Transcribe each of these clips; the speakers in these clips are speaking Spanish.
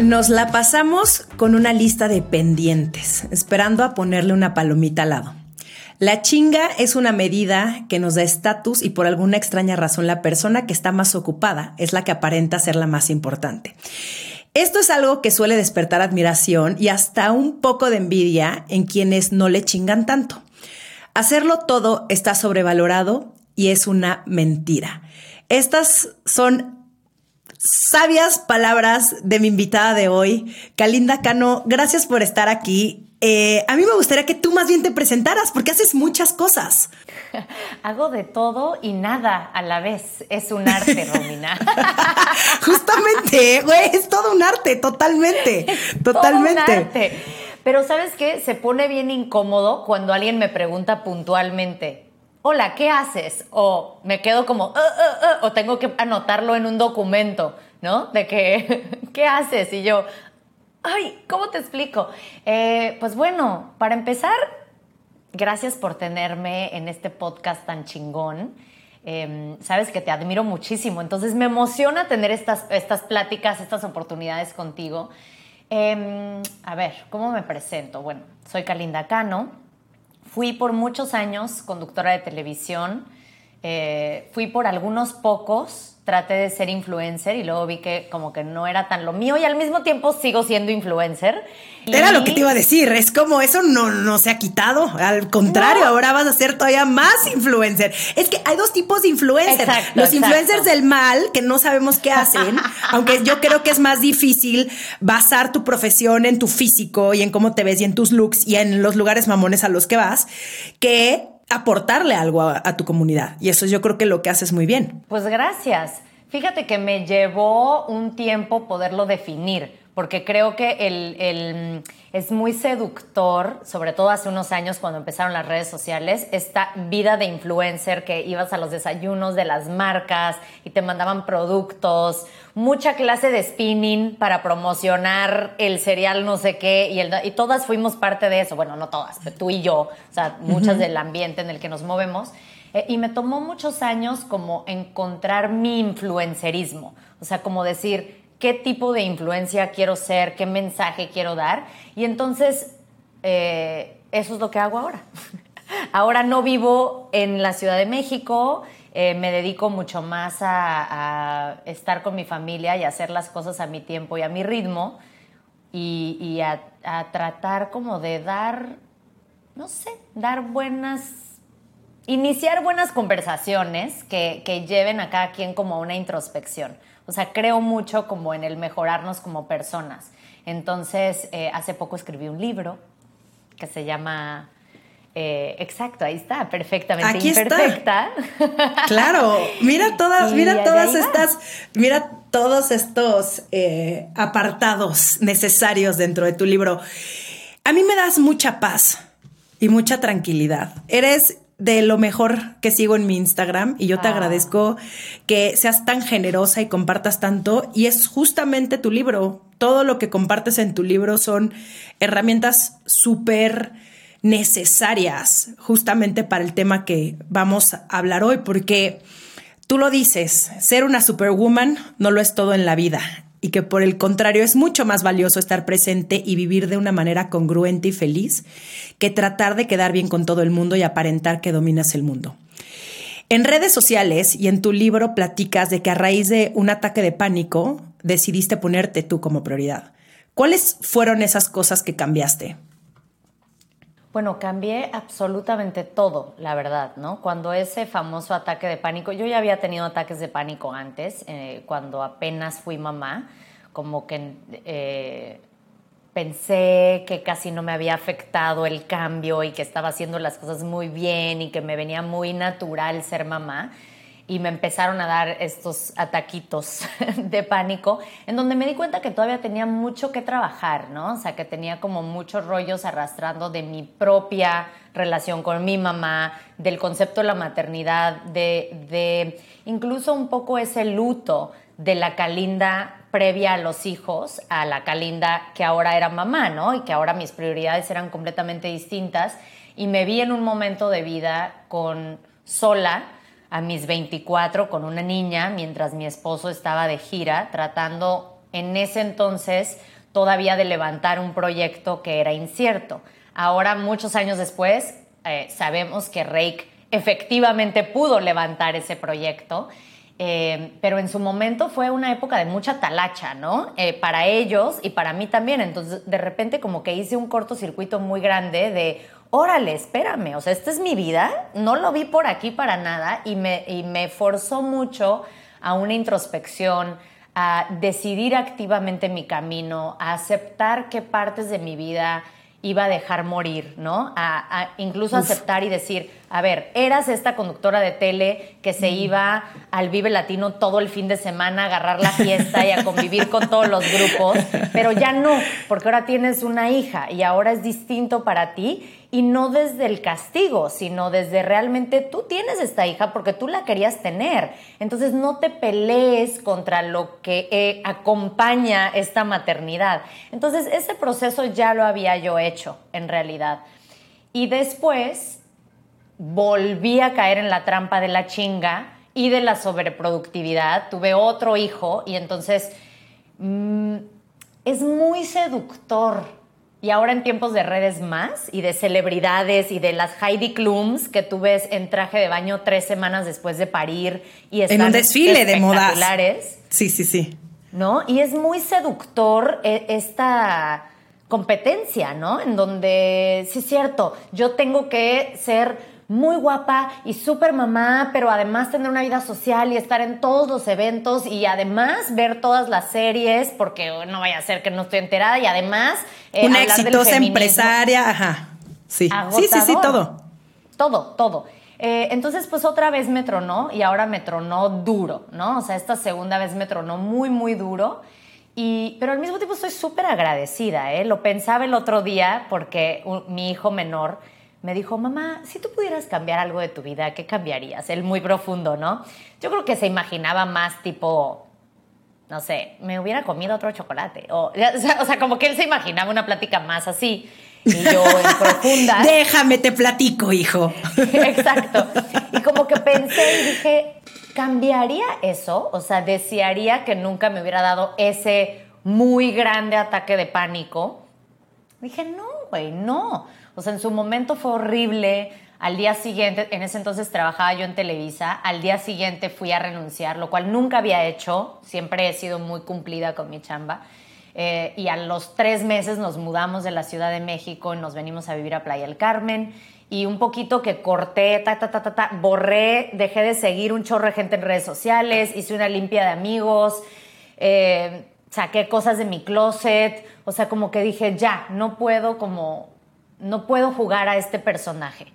Nos la pasamos con una lista de pendientes, esperando a ponerle una palomita al lado. La chinga es una medida que nos da estatus y por alguna extraña razón la persona que está más ocupada es la que aparenta ser la más importante. Esto es algo que suele despertar admiración y hasta un poco de envidia en quienes no le chingan tanto. Hacerlo todo está sobrevalorado y es una mentira. Estas son sabias palabras de mi invitada de hoy, Kalinda Cano. Gracias por estar aquí. Eh, a mí me gustaría que tú más bien te presentaras porque haces muchas cosas. Hago de todo y nada a la vez. Es un arte, Romina. Justamente, güey, es todo un arte, totalmente, totalmente. Todo un arte. Pero sabes qué, se pone bien incómodo cuando alguien me pregunta puntualmente, hola, ¿qué haces? O me quedo como, uh, uh, uh", o tengo que anotarlo en un documento, ¿no? De que, ¿qué haces? Y yo, ay, ¿cómo te explico? Eh, pues bueno, para empezar, gracias por tenerme en este podcast tan chingón. Em, sabes que te admiro muchísimo, entonces me emociona tener estas, estas pláticas, estas oportunidades contigo. Em, a ver, ¿cómo me presento? Bueno, soy Kalinda Cano, Fui por muchos años conductora de televisión, eh, fui por algunos pocos traté de ser influencer y luego vi que como que no era tan lo mío y al mismo tiempo sigo siendo influencer. Era lo que te iba a decir, es como eso no, no se ha quitado, al contrario, ahora vas a ser todavía más influencer. Es que hay dos tipos de influencers, los influencers del mal, que no sabemos qué hacen, aunque yo creo que es más difícil basar tu profesión en tu físico y en cómo te ves y en tus looks y en los lugares mamones a los que vas, que aportarle algo a, tu comunidad. Y eso yo creo que lo que haces muy bien. Pues gracias. Fíjate que me llevó un tiempo poderlo definir porque creo que el, es muy seductor, sobre todo hace unos años cuando empezaron las redes sociales, esta vida de influencer que ibas a los desayunos de las marcas y te mandaban productos, mucha clase de spinning para promocionar el cereal no sé qué, y, y todas fuimos parte de eso, bueno, no todas, pero tú y yo, o sea, muchas del ambiente en el que nos movemos. Eh, y me tomó muchos años como encontrar mi influencerismo, o sea, como decir, qué tipo de influencia quiero ser, qué mensaje quiero dar. Y entonces, eh, eso es lo que hago ahora. ahora no vivo en la Ciudad de México, eh, me dedico mucho más a, estar con mi familia y hacer las cosas a mi tiempo y a mi ritmo y, a, tratar como de dar, no sé, dar buenas, iniciar buenas conversaciones que, lleven a cada quien como a una introspección. O sea, creo mucho como en el mejorarnos como personas. Entonces, eh, hace poco escribí un libro que se llama... Eh, exacto, ahí está, perfectamente Aquí imperfecta. Está. Claro, mira todas, mira todas estas, mira todos estos eh, apartados necesarios dentro de tu libro. A mí me das mucha paz y mucha tranquilidad. Eres de lo mejor que sigo en mi Instagram y yo te ah. agradezco que seas tan generosa y compartas tanto y es justamente tu libro. Todo lo que compartes en tu libro son herramientas súper necesarias justamente para el tema que vamos a hablar hoy porque tú lo dices, ser una superwoman no lo es todo en la vida y que por el contrario es mucho más valioso estar presente y vivir de una manera congruente y feliz que tratar de quedar bien con todo el mundo y aparentar que dominas el mundo. En redes sociales y en tu libro platicas de que a raíz de un ataque de pánico decidiste ponerte tú como prioridad. ¿Cuáles fueron esas cosas que cambiaste? Bueno, cambié absolutamente todo, la verdad, ¿no? Cuando ese famoso ataque de pánico, yo ya había tenido ataques de pánico antes, eh, cuando apenas fui mamá, como que eh, pensé que casi no me había afectado el cambio y que estaba haciendo las cosas muy bien y que me venía muy natural ser mamá. Y me empezaron a dar estos ataquitos de pánico, en donde me di cuenta que todavía tenía mucho que trabajar, ¿no? O sea, que tenía como muchos rollos arrastrando de mi propia relación con mi mamá, del concepto de la maternidad, de, de incluso un poco ese luto de la Calinda previa a los hijos, a la Calinda que ahora era mamá, ¿no? Y que ahora mis prioridades eran completamente distintas. Y me vi en un momento de vida con sola, a mis 24 con una niña mientras mi esposo estaba de gira tratando en ese entonces todavía de levantar un proyecto que era incierto. Ahora, muchos años después, eh, sabemos que Rake efectivamente pudo levantar ese proyecto, eh, pero en su momento fue una época de mucha talacha, ¿no? Eh, para ellos y para mí también. Entonces, de repente como que hice un cortocircuito muy grande de, órale, espérame, o sea, esta es mi vida, no lo vi por aquí para nada y me, y me forzó mucho a una introspección, a decidir activamente mi camino, a aceptar qué partes de mi vida iba a dejar morir, ¿no? A, incluso aceptar y decir, a ver, eras esta conductora de tele que se iba al Vive Latino todo el fin de semana a agarrar la fiesta y a convivir con todos los grupos, pero ya no, porque ahora tienes una hija y ahora es distinto para ti y no desde el castigo, sino desde realmente tú tienes esta hija porque tú la querías tener. Entonces no te pelees contra lo que eh, acompaña esta maternidad. Entonces ese proceso ya lo había yo hecho en realidad. Y después volví a caer en la trampa de la chinga y de la sobreproductividad. Tuve otro hijo y entonces mm, es muy seductor y ahora en tiempos de redes más y de celebridades y de las Heidi Klums que tú ves en traje de baño tres semanas después de parir y están en un desfile de modas. Sí, sí, sí. ¿No? Y es muy seductor eh, esta competencia, ¿no? En donde, sí es cierto, yo tengo que ser muy guapa y súper mamá, pero además tener una vida social y estar en todos los eventos y además ver todas las series, porque no vaya a ser que no estoy enterada, y además... Eh, una exitosa empresaria, ajá. Sí. sí, sí, sí, todo. Todo, todo. Eh, entonces, pues otra vez me tronó y ahora me tronó duro, ¿no? O sea, esta segunda vez me tronó muy, muy duro. Y, pero al mismo tiempo estoy súper agradecida, ¿eh? Lo pensaba el otro día porque mi hijo menor me dijo, mamá, si tú pudieras cambiar algo de tu vida, ¿qué cambiarías? Él muy profundo, ¿no? Yo creo que se imaginaba más tipo, no sé, me hubiera comido otro chocolate. O, o sea, como que él se imaginaba una plática más así. Y yo en profunda. Déjame, te platico, hijo. Exacto. Y como que pensé y dije, ¿cambiaría eso? O sea, desearía que nunca me hubiera dado ese muy grande ataque de pánico. Dije, no, güey, no. O sea, en su momento fue horrible. Al día siguiente, en ese entonces trabajaba yo en Televisa, al día siguiente fui a renunciar, lo cual nunca había hecho, siempre he sido muy cumplida con mi chamba. Eh, y a los tres meses nos mudamos de la Ciudad de México y nos venimos a vivir a Playa del Carmen. Y un poquito que corté, ta, ta, ta, ta, ta, borré, dejé de seguir un chorro de gente en redes sociales, hice una limpia de amigos, eh, saqué cosas de mi closet, o sea, como que dije, ya, no puedo como no puedo jugar a este personaje.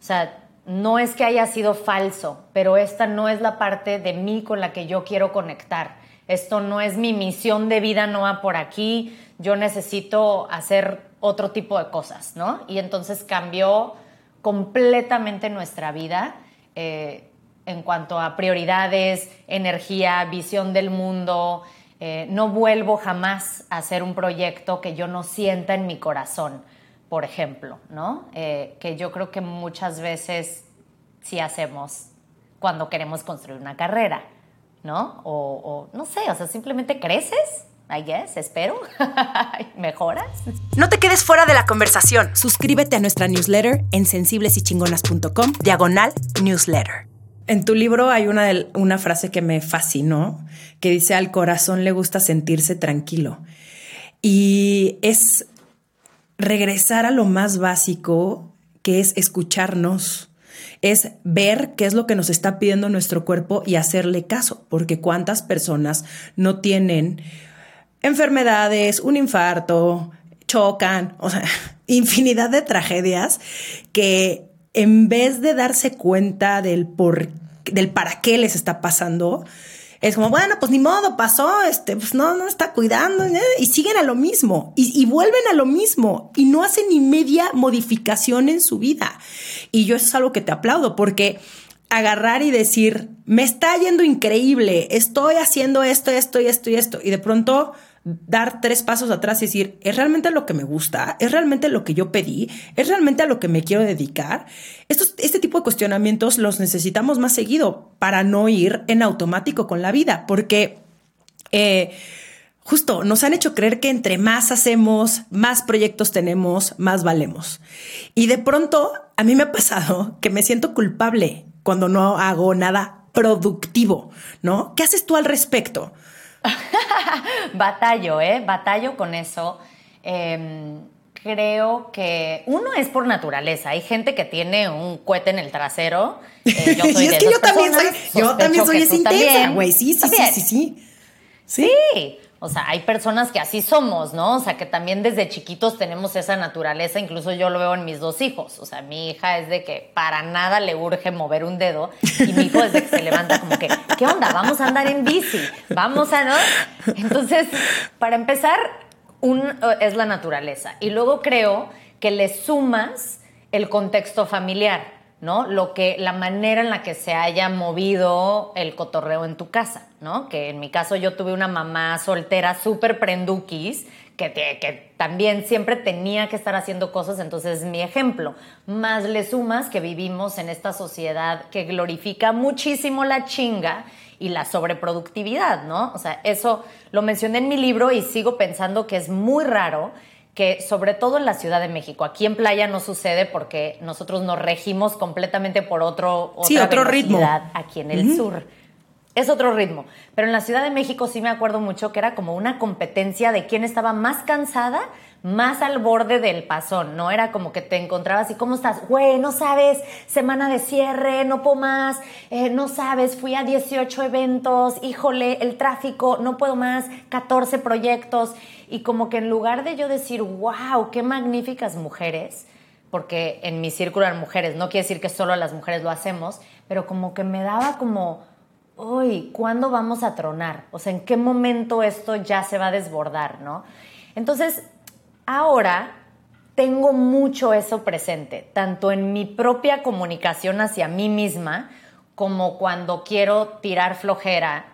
O sea, no es que haya sido falso, pero esta no es la parte de mí con la que yo quiero conectar. Esto no es mi misión de vida, no va por aquí. Yo necesito hacer otro tipo de cosas, ¿no? Y entonces cambió completamente nuestra vida eh, en cuanto a prioridades, energía, visión del mundo. Eh, no vuelvo jamás a hacer un proyecto que yo no sienta en mi corazón por ejemplo, ¿no? Eh, que yo creo que muchas veces sí hacemos cuando queremos construir una carrera, ¿no? O, no sé, o sea, simplemente creces, I guess, espero, mejoras. No te quedes fuera de la conversación. Suscríbete a nuestra newsletter en sensiblesychingonas.com, diagonal newsletter. En tu libro hay una, una frase que me fascinó, que dice, al corazón le gusta sentirse tranquilo. Y es regresar a lo más básico, que es escucharnos, es ver qué es lo que nos está pidiendo nuestro cuerpo y hacerle caso, porque cuántas personas no tienen enfermedades, un infarto, chocan, o sea, infinidad de tragedias que en vez de darse cuenta del por del para qué les está pasando, es como, bueno, pues ni modo, pasó, este, pues no, no está cuidando, ¿eh? y siguen a lo mismo, y, vuelven a lo mismo, y no hacen ni media modificación en su vida. Y yo eso es algo que te aplaudo, porque agarrar y decir, me está yendo increíble, estoy haciendo esto, esto y esto y esto, y de pronto dar tres pasos atrás y decir, ¿es realmente lo que me gusta? ¿Es realmente lo que yo pedí? ¿Es realmente a lo que me quiero dedicar? Estos, este tipo de cuestionamientos los necesitamos más seguido para no ir en automático con la vida, porque eh, justo nos han hecho creer que entre más hacemos, más proyectos tenemos, más valemos. Y de pronto a mí me ha pasado que me siento culpable cuando no hago nada productivo, ¿no? ¿Qué haces tú al respecto? Batallo, ¿eh? Batallo con eso. Em, creo que uno es por naturaleza. Hay gente que tiene un cohete en el trasero. Eh, yo soy y es que yo también soy, yo también soy intensa, güey. Sí, sí, sí, sí, sí, sí. Sí. O sea, hay personas que así somos, ¿no? O sea, que también desde chiquitos tenemos esa naturaleza, incluso yo lo veo en mis dos hijos. O sea, mi hija es de que para nada le urge mover un dedo y mi hijo desde que se levanta como que, ¿qué onda? Vamos a andar en bici, vamos a, ¿no? Entonces, para empezar, un, es la naturaleza. Y luego creo que le sumas el contexto familiar. ¿No? Lo que, la manera en la que se haya movido el cotorreo en tu casa, ¿no? Que en mi caso yo tuve una mamá soltera súper prenduquis, que, que también siempre tenía que estar haciendo cosas, entonces mi ejemplo. Más le sumas que vivimos en esta sociedad que glorifica muchísimo la chinga y la sobreproductividad, ¿no? O sea, eso lo mencioné en mi libro y sigo pensando que es muy raro que sobre todo en la Ciudad de México, aquí en Playa no sucede porque nosotros nos regimos completamente por otro, sí, otro ritmo aquí en el sur. Es otro ritmo. Pero en la Ciudad de México sí me acuerdo mucho que era como una competencia de quién estaba más cansada, más al borde del pasón, ¿no? Era como que te encontrabas y ¿cómo estás? Güey, no sabes, semana de cierre, no puedo más, eh, no sabes, fui a 18 eventos, híjole, el tráfico, no puedo más, 14 proyectos. Y como que en lugar de yo decir, wow, qué magníficas mujeres, porque en mi círculo de mujeres, no quiere decir que solo las mujeres lo hacemos, pero como que me daba como, uy, ¿cuándo vamos a tronar? O sea, ¿en qué momento esto ya se va a desbordar, no? Entonces, ahora tengo mucho eso presente, tanto en mi propia comunicación hacia mí misma, como cuando quiero tirar flojera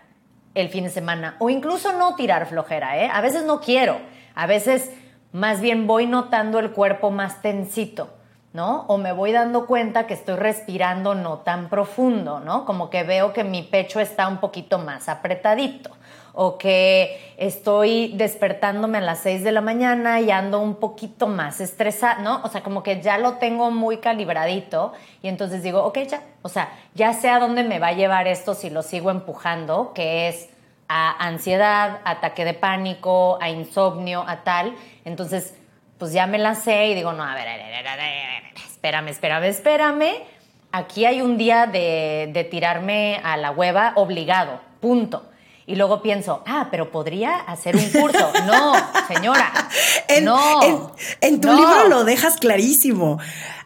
el fin de semana o incluso no tirar flojera, ¿eh? A veces no quiero, a veces más bien voy notando el cuerpo más tensito, ¿no? O me voy dando cuenta que estoy respirando no tan profundo, ¿no? Como que veo que mi pecho está un poquito más apretadito o que estoy despertándome a las 6 de la mañana y ando un poquito más estresada, ¿no? O sea, como que ya lo tengo muy calibradito y entonces digo, ok, ya, o sea, ya sé a dónde me va a llevar esto si lo sigo empujando, que es a ansiedad, ataque de pánico, a insomnio, a tal. Entonces, pues ya me la sé y digo, no, a ver, a ver, a ver, espérame, espérame, espérame. Aquí hay un día de, de tirarme a la hueva obligado, punto. Y luego pienso, ah, pero podría hacer un curso. No, señora. no. En, tu libro lo dejas clarísimo.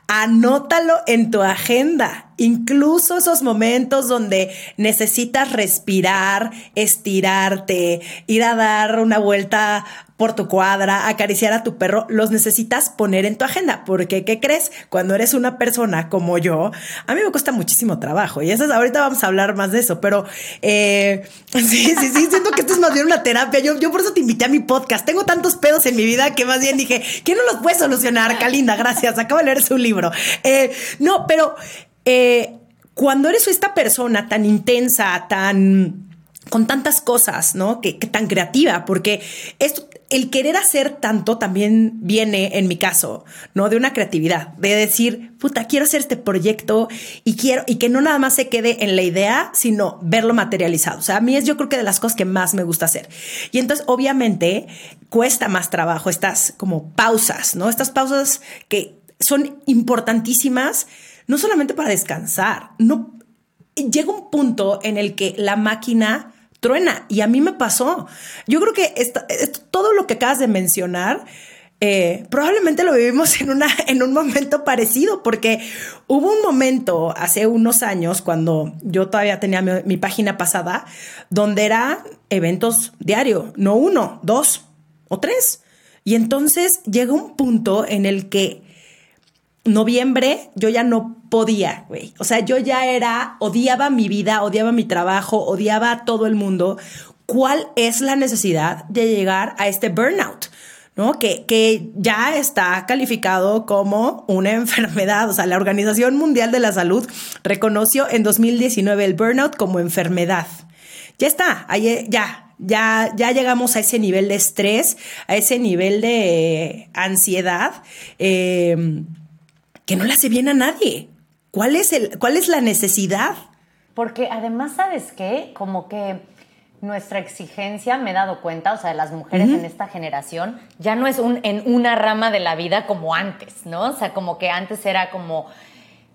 Anótalo en tu agenda. Incluso esos momentos donde necesitas respirar, estirarte, ir a dar una vuelta por tu cuadra, acariciar a tu perro, los necesitas poner en tu agenda. Porque, ¿qué crees? Cuando eres una persona como yo, a mí me cuesta muchísimo trabajo. Y eso es, ahorita vamos a hablar más de eso. Pero eh, sí, sí, sí, siento que esto es más bien una terapia. Yo, por eso te invité a mi podcast. Tengo tantos pedos en mi vida que más bien dije, ¿quién no los puede solucionar? Calinda, gracias. Acabo de leer su libro. Eh, no, pero eh, cuando eres esta persona tan intensa, tan con tantas cosas, ¿no? Que, tan creativa, porque esto el querer hacer tanto también viene, en mi caso, ¿no? De una creatividad, de decir, puta, quiero hacer este proyecto y quiero, y que no nada más se quede en la idea, sino verlo materializado. O sea, a mí es yo creo que de las cosas que más me gusta hacer. Y entonces, obviamente, cuesta más trabajo estas como pausas, ¿no? Estas pausas que son importantísimas, no solamente para descansar, no. Llega un punto en el que la máquina truena. Y a mí me pasó. Yo creo que todo lo que acabas de mencionar eh, probablemente lo vivimos en, un momento parecido, porque hubo un momento hace unos años, cuando yo todavía tenía mi, página pasada, donde eran eventos diario, no uno, dos o tres. Y entonces llega un punto en el que noviembre yo ya no podía, güey. O sea, yo ya era, odiaba mi vida, odiaba mi trabajo, odiaba a todo el mundo. ¿Cuál es la necesidad de llegar a este burnout? ¿no? Que, que, ya está calificado como una enfermedad. O sea, la Organización Mundial de la Salud reconoció en 2019 el burnout como enfermedad. Ya está, ahí, ya, ya, ya llegamos a ese nivel de estrés, a ese nivel de ansiedad. Eh, que no le hace bien a nadie. ¿Cuál es, el, cuál es la necesidad? Porque además, ¿sabes qué? Como que nuestra exigencia, me he dado cuenta, o sea, de las mujeres en esta generación, ya no es un, en una rama de la vida como antes, ¿no? O sea, como que antes era como,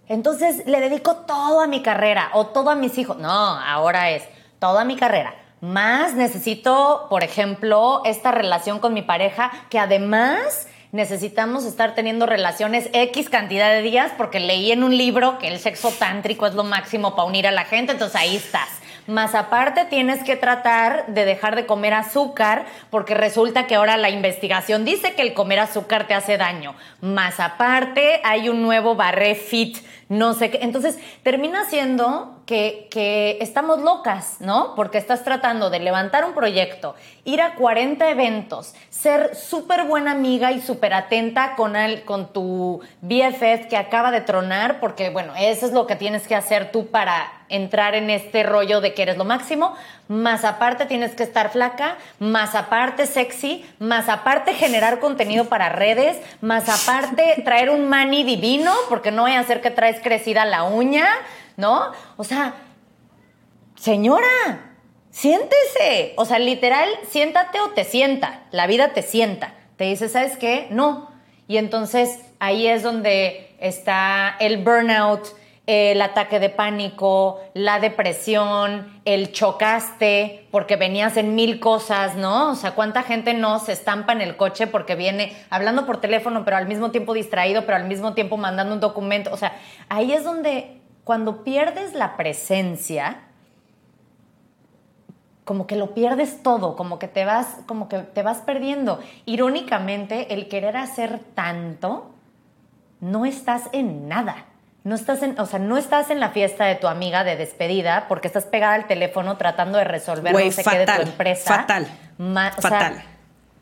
entonces le dedico todo a mi carrera o todo a mis hijos. No, ahora es todo a mi carrera. Más necesito, por ejemplo, esta relación con mi pareja que además necesitamos estar teniendo relaciones X cantidad de días porque leí en un libro que el sexo tántrico es lo máximo para unir a la gente, entonces ahí estás. Más aparte tienes que tratar de dejar de comer azúcar porque resulta que ahora la investigación dice que el comer azúcar te hace daño. Más aparte hay un nuevo barré fit, no sé qué. Entonces termina siendo que, que estamos locas, ¿no? Porque estás tratando de levantar un proyecto, ir a 40 eventos, ser súper buena amiga y súper atenta con, el, con tu BFF que acaba de tronar, porque bueno, eso es lo que tienes que hacer tú para entrar en este rollo de que eres lo máximo, más aparte tienes que estar flaca, más aparte sexy, más aparte generar contenido para redes, más aparte traer un mani divino, porque no voy a hacer que traes crecida la uña, ¿no? O sea, señora, siéntese. O sea, literal, siéntate o te sienta. La vida te sienta. Te dice, ¿sabes qué? No. Y entonces ahí es donde está el burnout, el ataque de pánico, la depresión, el chocaste porque venías en mil cosas, ¿no? O sea, ¿cuánta gente no se estampa en el coche porque viene hablando por teléfono, pero al mismo tiempo distraído, pero al mismo tiempo mandando un documento? O sea, ahí es donde cuando pierdes la presencia, como que lo pierdes todo, como que te vas, como que te vas perdiendo. Irónicamente, el querer hacer tanto, no estás en nada no estás en, o sea, no estás en la fiesta de tu amiga de despedida porque estás pegada al teléfono tratando de resolver no sé qué de tu empresa. Fatal. fatal.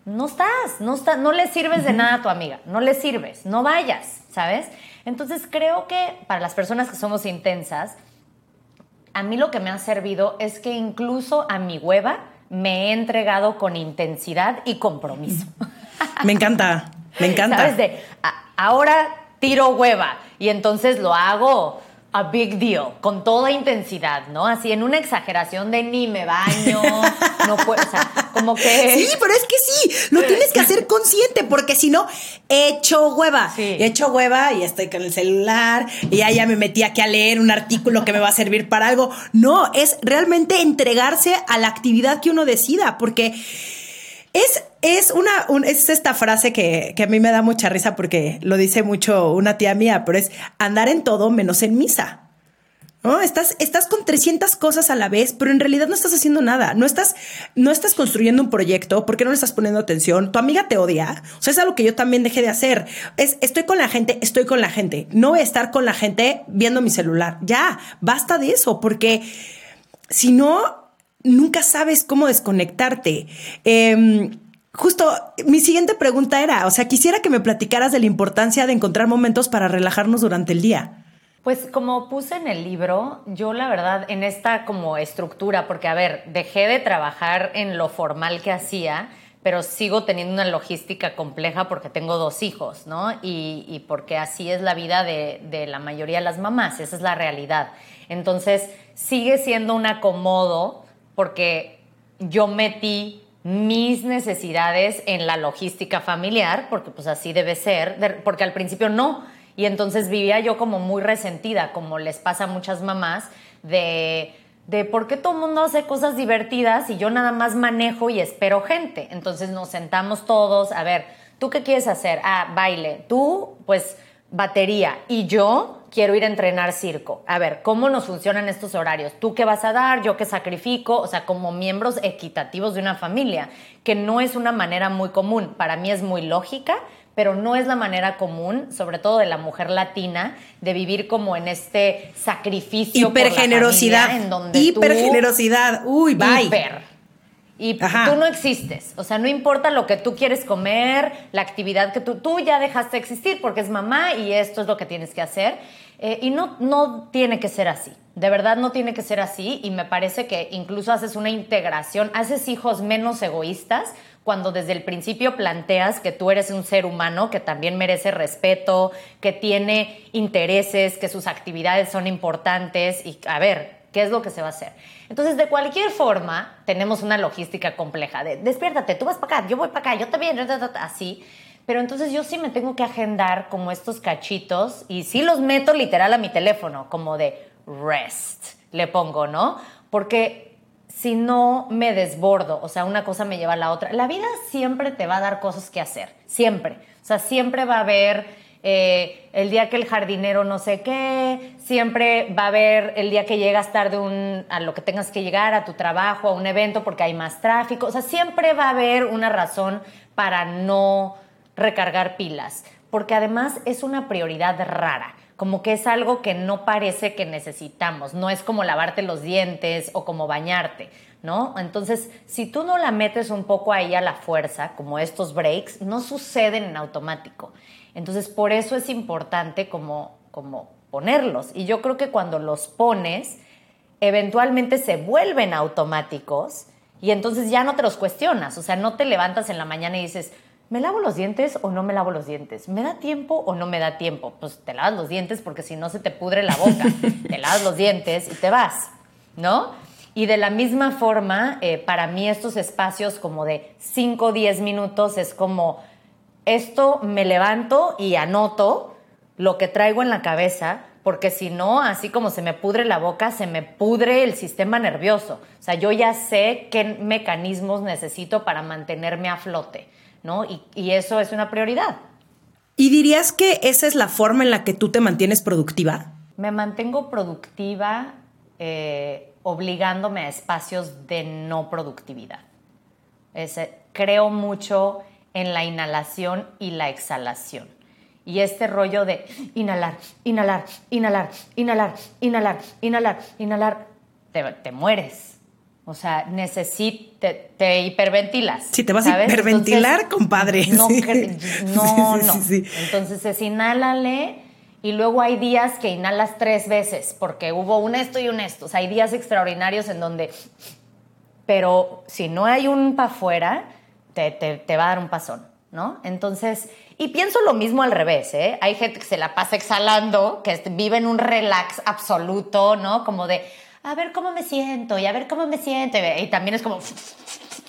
no estás, no está, no le sirves de nada a tu amiga, no le sirves, no vayas, ¿sabes? Entonces creo que para las personas que somos intensas, a mí lo que me ha servido es que incluso a mi hueva me he entregado con intensidad y compromiso. Me encanta, me encanta. ¿Sabes? De, ahora tiro hueva y entonces lo hago a big deal, con toda intensidad, ¿no? Así en una exageración de ni me baño, no puedo, o sea, como que... Sí, pero es que sí, lo tienes que hacer consciente, porque si no, hecho hueva, sí. hecho hueva y estoy con el celular y ya, ya me metí aquí a leer un artículo que me va a servir para algo. No, es realmente entregarse a la actividad que uno decida, porque es, es una, es esta frase que, a mí me da mucha risa porque lo dice mucho una tía mía, pero es andar en todo menos en misa. ¿No? Estás, estás con 300 cosas a la vez, pero en realidad no estás haciendo nada. No estás, no estás construyendo un proyecto porque no le estás poniendo atención. Tu amiga te odia. O sea, es algo que yo también dejé de hacer. Es, estoy con la gente, estoy con la gente. No voy a estar con la gente viendo mi celular. Ya, basta de eso, porque si no, nunca sabes cómo desconectarte. Em, justo mi siguiente pregunta era, o sea, quisiera que me platicaras de la importancia de encontrar momentos para relajarnos durante el día. Pues como puse en el libro, yo la verdad en esta como estructura, porque a ver, dejé de trabajar en lo formal que hacía, pero sigo teniendo una logística compleja porque tengo dos hijos, ¿no? Y, porque así es la vida de, de, la mayoría de las mamás, esa es la realidad. Entonces, sigue siendo un acomodo porque yo metí mis necesidades en la logística familiar, porque pues así debe ser, porque al principio no. Y entonces vivía yo como muy resentida, como les pasa a muchas mamás, de, de por qué todo el mundo hace cosas divertidas y yo nada más manejo y espero gente. Entonces nos sentamos todos, a ver, ¿tú qué quieres hacer? Ah, baile. Tú, pues, batería. Y yo quiero ir a entrenar circo. A ver, ¿cómo nos funcionan estos horarios? ¿Tú qué vas a dar? ¿Yo qué sacrifico? O sea, como miembros equitativos de una familia, que no es una manera muy común. Para mí es muy lógica, pero no es la manera común, sobre todo de la mujer latina, de vivir como en este sacrificio. Hipergenerosidad. Hipergenerosidad. Uy, bye. Hiper y tú no existes. O sea, no importa lo que tú quieres comer, la actividad que tú, tú ya dejaste de existir porque es mamá y esto es lo que tienes que hacer. Eh, y no, no tiene que ser así. De verdad no tiene que ser así y me parece que incluso haces una integración, haces hijos menos egoístas cuando desde el principio planteas que tú eres un ser humano que también merece respeto, que tiene intereses, que sus actividades son importantes y a ver, ¿qué es lo que se va a hacer? Entonces, de cualquier forma, tenemos una logística compleja de despiértate, tú vas para acá, yo voy para acá, yo también, así. Pero entonces yo sí me tengo que agendar como estos cachitos y sí los meto literal a mi teléfono, como de rest, le pongo, ¿no? Porque si no me desbordo, o sea, una cosa me lleva a la otra. La vida siempre te va a dar cosas que hacer, siempre. O sea, siempre va a haber eh, el día que el jardinero no sé qué, siempre va a haber el día que llegas tarde a lo que tengas que llegar, a tu trabajo, a un evento porque hay más tráfico, o sea, siempre va a haber una razón para no recargar pilas, porque además es una prioridad rara como que es algo que no parece que necesitamos, no es como lavarte los dientes o como bañarte, ¿no? Entonces, si tú no la metes un poco ahí a la fuerza, como estos breaks, no suceden en automático. Entonces, por eso es importante como, como ponerlos. Y yo creo que cuando los pones, eventualmente se vuelven automáticos y entonces ya no te los cuestionas. O sea, no te levantas en la mañana y dices, ¿me lavo los dientes o no me lavo los dientes? ¿Me da tiempo o no me da tiempo? Pues te lavas los dientes porque si no se te pudre la boca. te lavas los dientes y te vas, ¿no? Y de la misma forma, eh, para mí estos espacios como de 5 o 10 minutos es como esto me levanto y anoto lo que traigo en la cabeza, porque si no, así como se me pudre la boca, se me pudre el sistema nervioso. O sea, yo ya sé qué mecanismos necesito para mantenerme a flote, ¿no? Y, eso es una prioridad. ¿Y dirías que esa es la forma en la que tú te mantienes productiva? Me mantengo productiva eh, obligándome a espacios de no productividad. creo mucho en la inhalación y la exhalación. Y este rollo de inhalar, inhalar, inhalar, inhalar, inhalar, inhalar, inhalar, te, mueres. O sea, necesitas, te, hiperventilas. Si te vas a hiperventilar, compadre. No, no, no. Entonces es inhálale y luego hay días que inhalas tres veces porque hubo un esto y un esto. O sea, hay días extraordinarios en donde... Pero si no hay un para afuera, te, va a dar un pasón, ¿no? Entonces, y pienso lo mismo al revés, ¿eh? Hay gente que se la pasa exhalando, que vive en un relax absoluto, ¿no? Como de, a ver cómo me siento y a ver cómo me siento. Y también es como,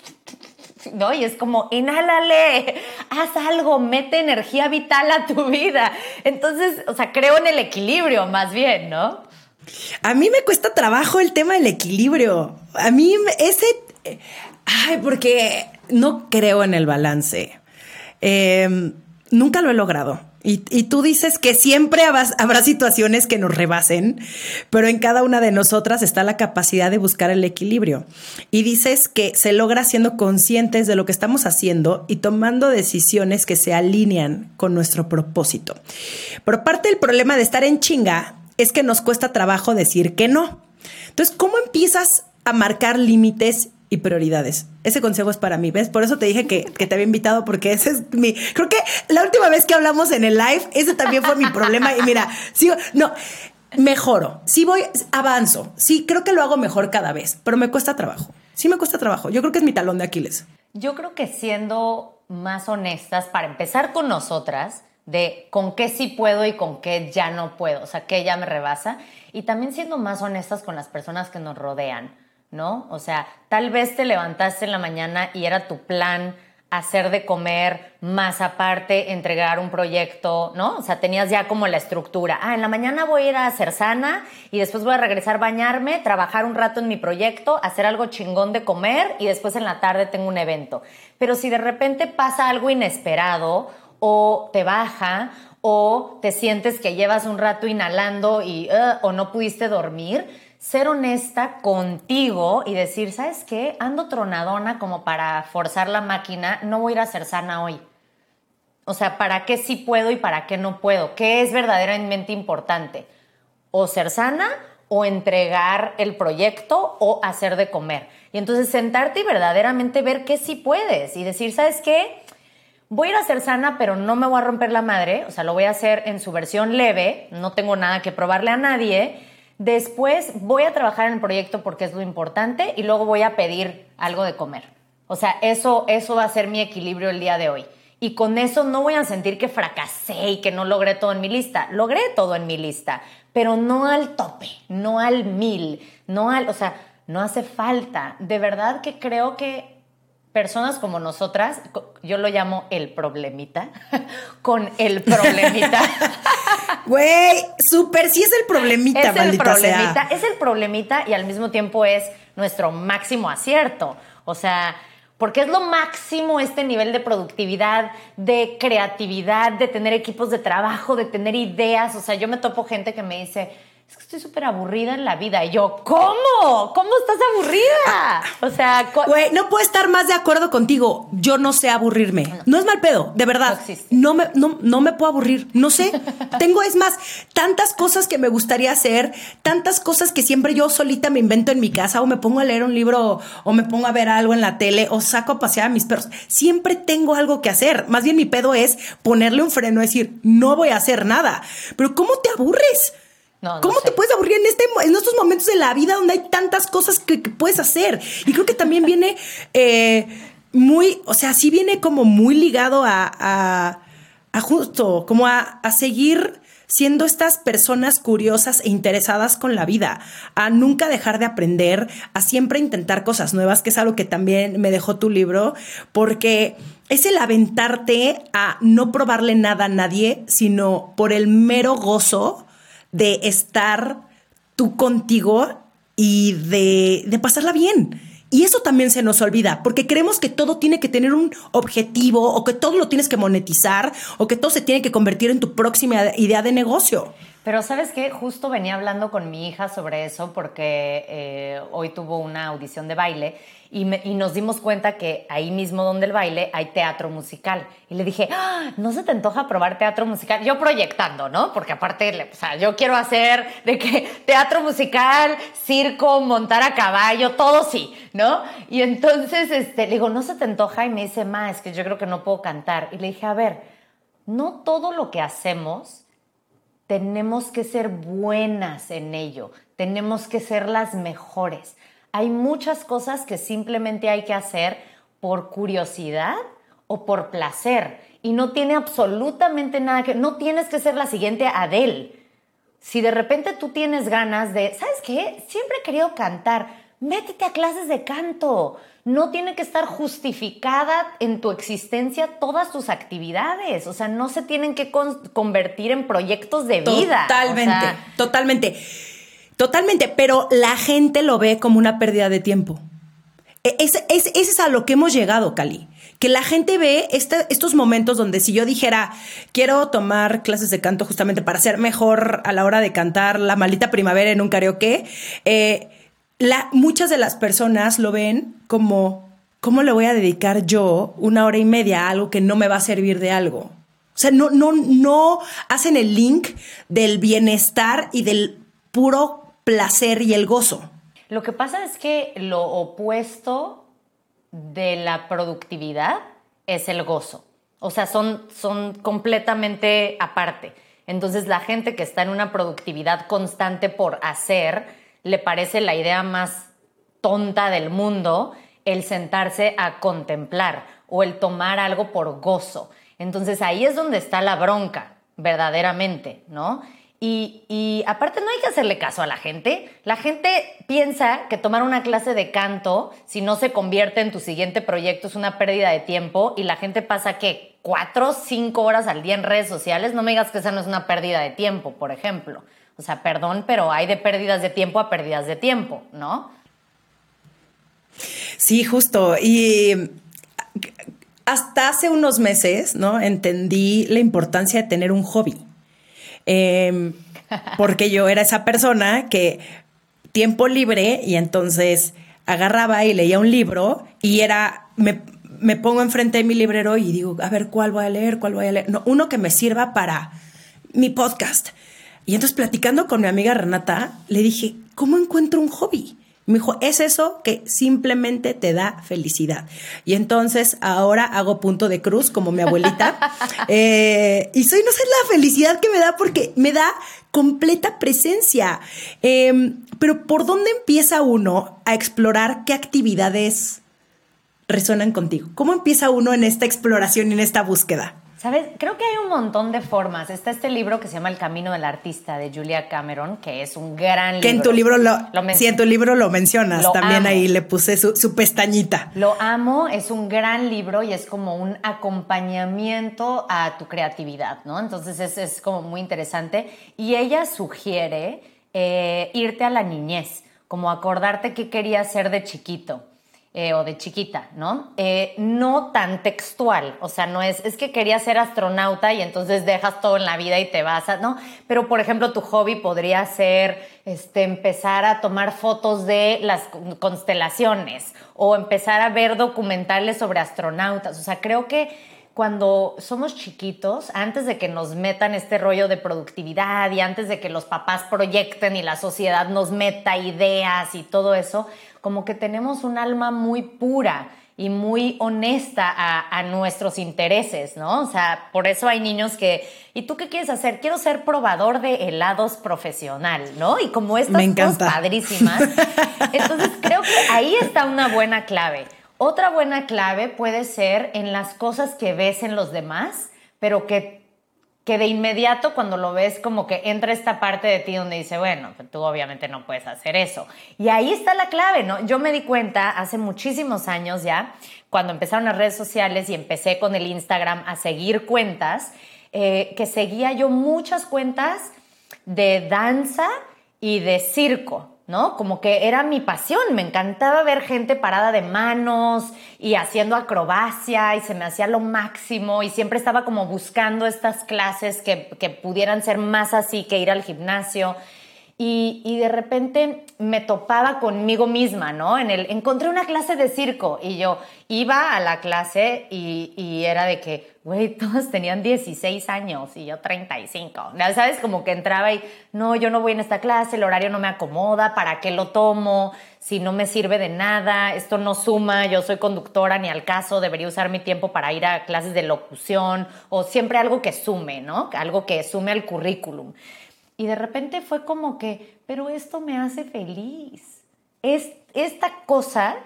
¿no? Y es como, inhálale, haz algo, mete energía vital a tu vida. Entonces, o sea, creo en el equilibrio más bien, ¿no? A mí me cuesta trabajo el tema del equilibrio. A mí ese... Ay, porque no creo en el balance. Em, nunca lo he logrado. Y, tú dices que siempre habrá, situaciones que nos rebasen, pero en cada una de nosotras está la capacidad de buscar el equilibrio. Y dices que se logra siendo conscientes de lo que estamos haciendo y tomando decisiones que se alinean con nuestro propósito. Pero parte del problema de estar en chinga es que nos cuesta trabajo decir que no. Entonces, ¿cómo empiezas a marcar límites y prioridades. Ese consejo es para mí, ¿ves? Por eso te dije que, te había invitado porque ese es mi... Creo que la última vez que hablamos en el live, ese también fue mi problema y mira, sigo... No, mejoro, sí voy, avanzo, sí creo que lo hago mejor cada vez, pero me cuesta trabajo. Sí me cuesta trabajo. Yo creo que es mi talón de Aquiles. Yo creo que siendo más honestas, para empezar con nosotras, de con qué sí puedo y con qué ya no puedo, o sea, qué ya me rebasa, y también siendo más honestas con las personas que nos rodean ¿no? O sea, tal vez te levantaste en la mañana y era tu plan hacer de comer más aparte, entregar un proyecto, ¿no? O sea, tenías ya como la estructura. Ah, en la mañana voy a ir a hacer sana y después voy a regresar bañarme, trabajar un rato en mi proyecto, hacer algo chingón de comer y después en la tarde tengo un evento. Pero si de repente pasa algo inesperado o te baja o te sientes que llevas un rato inhalando y uh, o no pudiste dormir, ser honesta contigo y decir, ¿sabes qué? Ando tronadona como para forzar la máquina, no voy a ir a ser sana hoy. O sea, ¿para qué sí puedo y para qué no puedo? ¿Qué es verdaderamente importante? O ser sana o entregar el proyecto o hacer de comer. Y entonces sentarte y verdaderamente ver qué sí puedes y decir, ¿sabes qué? Voy a ir a ser sana, pero no me voy a romper la madre, o sea, lo voy a hacer en su versión leve, no tengo nada que probarle a nadie Después voy a trabajar en el proyecto porque es lo importante y luego voy a pedir algo de comer. O sea, eso, eso va a ser mi equilibrio el día de hoy. Y con eso no voy a sentir que fracasé y que no logré todo en mi lista. Logré todo en mi lista, pero no al tope, no al mil, no al, o sea, no hace falta. De verdad que creo que personas como nosotras, yo lo llamo el problemita, con el problemita. Güey, súper sí es el problemita, es el problemita, Es el problemita y al mismo tiempo es nuestro máximo acierto. O sea, porque es lo máximo este nivel de productividad, de creatividad, de tener equipos de trabajo, de tener ideas. O sea, yo me topo gente que me dice, es que estoy súper aburrida en la vida. Y yo, ¿cómo? ¿Cómo estás aburrida? O sea, güey, no puedo estar más de acuerdo contigo. Yo no sé aburrirme. No, es mal pedo, de verdad. No, me, no, me puedo aburrir. No sé. Tengo, es más, tantas cosas que me gustaría hacer, tantas cosas que siempre yo solita me invento en mi casa, o me pongo a leer un libro, o me pongo a ver algo en la tele, o saco a pasear a mis perros. Siempre tengo algo que hacer. Más bien mi pedo es ponerle un freno, decir, no voy a hacer nada. Pero ¿cómo te aburres? ¿Cómo te puedes aburrir en, este, en estos momentos de la vida donde hay tantas cosas que, puedes hacer? Y creo que también viene eh, muy, o sea, sí viene como muy ligado a, a, justo, como a, a seguir siendo estas personas curiosas e interesadas con la vida, a nunca dejar de aprender, a siempre intentar cosas nuevas, que es algo que también me dejó tu libro, porque es el aventarte a no probarle nada a nadie, sino por el mero gozo de estar tú contigo y de, pasarla bien. Y eso también se nos olvida, porque creemos que todo tiene que tener un objetivo o que todo lo tienes que monetizar o que todo se tiene que convertir en tu próxima idea de negocio. Pero sabes qué, justo venía hablando con mi hija sobre eso porque eh, hoy tuvo una audición de baile y, nos dimos cuenta que ahí mismo donde el baile hay teatro musical. Y le dije, ¡Ah, ¿no se te antoja probar teatro musical? Yo proyectando, ¿no? Porque aparte, o sea, yo quiero hacer de que teatro musical, circo, montar a caballo, todo sí, ¿no? Y entonces este, le digo, ¿no se te antoja? Y me dice, ma, es que yo creo que no puedo cantar. Y le dije, a ver, no todo lo que hacemos tenemos que ser buenas en ello, tenemos que ser las mejores. Hay muchas cosas que simplemente hay que hacer por curiosidad o por placer y no tiene absolutamente nada que no tienes que ser la siguiente Adele. Si de repente tú tienes ganas de, ¿sabes qué? Siempre he querido cantar, métete a clases de canto no tiene que estar justificada en tu existencia todas tus actividades. O sea, no se tienen que convertir en proyectos de vida. Totalmente, totalmente. Totalmente, pero la gente lo ve como una pérdida de tiempo. E, ese es, a lo que hemos llegado, Cali. Que la gente ve este, estos momentos donde si yo dijera, quiero tomar clases de canto justamente para ser mejor a la hora de cantar la maldita primavera en un karaoke, eh, muchas de las personas lo ven como, ¿cómo le voy a dedicar yo una hora y media a algo que no me va a servir de algo? O sea, no, no, no hacen el link del bienestar y del puro placer y el gozo. Lo que pasa es que lo opuesto de la productividad es el gozo. O sea, son, son completamente aparte. Entonces, la gente que está en una productividad constante por hacer, le parece la idea más tonta del mundo el sentarse a contemplar o el tomar algo por gozo. Entonces ahí es donde está la bronca, verdaderamente, ¿no? Y, aparte no hay que hacerle caso a la gente. La gente piensa que tomar una clase de canto, si no se convierte en tu siguiente proyecto, es una pérdida de tiempo y la gente pasa que cuatro, cinco horas al día en redes sociales. No me digas que esa no es una pérdida de tiempo, por ejemplo. O sea, perdón, pero hay de pérdidas de tiempo a pérdidas de tiempo, ¿no? Sí, justo. Y hasta hace unos meses, ¿no? Entendí la importancia de tener un hobby. Em, porque yo era esa persona que tiempo libre y entonces agarraba y leía un libro y era, me, me pongo enfrente de mi librero y digo, a ver, ¿cuál voy a leer? ¿Cuál voy a leer? No, uno que me sirva para mi podcast. Y entonces platicando con mi amiga Renata, le dije, ¿cómo encuentro un hobby? Me dijo, es eso que simplemente te da felicidad. Y entonces ahora hago punto de cruz como mi abuelita. Eh, y soy, no sé, la felicidad que me da porque me da completa presencia. Em, pero ¿por dónde empieza uno a explorar qué actividades resuenan contigo? ¿Cómo empieza uno en esta exploración y en esta búsqueda? Sabes, creo que hay un montón de formas. Está este libro que se llama El Camino del Artista de Julia Cameron, que es un gran libro. Que en tu libro lo, sí, en tu libro lo mencionas. También ahí le puse su, pestañita. Lo amo, es un gran libro y es como un acompañamiento a tu creatividad, ¿no? Entonces es, es como muy interesante. Y ella sugiere eh, irte a la niñez, como acordarte qué querías ser de chiquito. Eh, o de chiquita, ¿no? Eh, no tan textual, o sea, no es, es que quería ser astronauta y entonces dejas todo en la vida y te vas a, ¿no? Pero, por ejemplo, tu hobby podría ser este, empezar a tomar fotos de las constelaciones o empezar a ver documentales sobre astronautas, o sea, creo que cuando somos chiquitos, antes de que nos metan este rollo de productividad y antes de que los papás proyecten y la sociedad nos meta ideas y todo eso, como que tenemos un alma muy pura y muy honesta a, nuestros intereses, ¿no? O sea, por eso hay niños que, ¿y tú qué quieres hacer? Quiero ser probador de helados profesional, ¿no? Y como estas cosas padrísimas. Entonces, creo que ahí está una buena clave. Otra buena clave puede ser en las cosas que ves en los demás, pero que que de inmediato cuando lo ves como que entra esta parte de ti donde dice, bueno, pues tú obviamente no puedes hacer eso. Y ahí está la clave, ¿no? Yo me di cuenta hace muchísimos años ya, cuando empezaron las redes sociales y empecé con el Instagram a seguir cuentas, eh, que seguía yo muchas cuentas de danza y de circo. ¿No? Como que era mi pasión, me encantaba ver gente parada de manos y haciendo acrobacia y se me hacía lo máximo y siempre estaba como buscando estas clases que, que pudieran ser más así que ir al gimnasio. Y, de repente me topaba conmigo misma, ¿no? En el, encontré una clase de circo y yo iba a la clase y, y era de que, güey, todos tenían 16 años y yo 35. ¿Sabes? Como que entraba y, no, yo no voy en esta clase, el horario no me acomoda, ¿para qué lo tomo? Si no me sirve de nada, esto no suma, yo soy conductora ni al caso, debería usar mi tiempo para ir a clases de locución o siempre algo que sume, ¿no? Algo que sume al currículum. Y de repente fue como que, pero esto me hace feliz. Es, esta cosa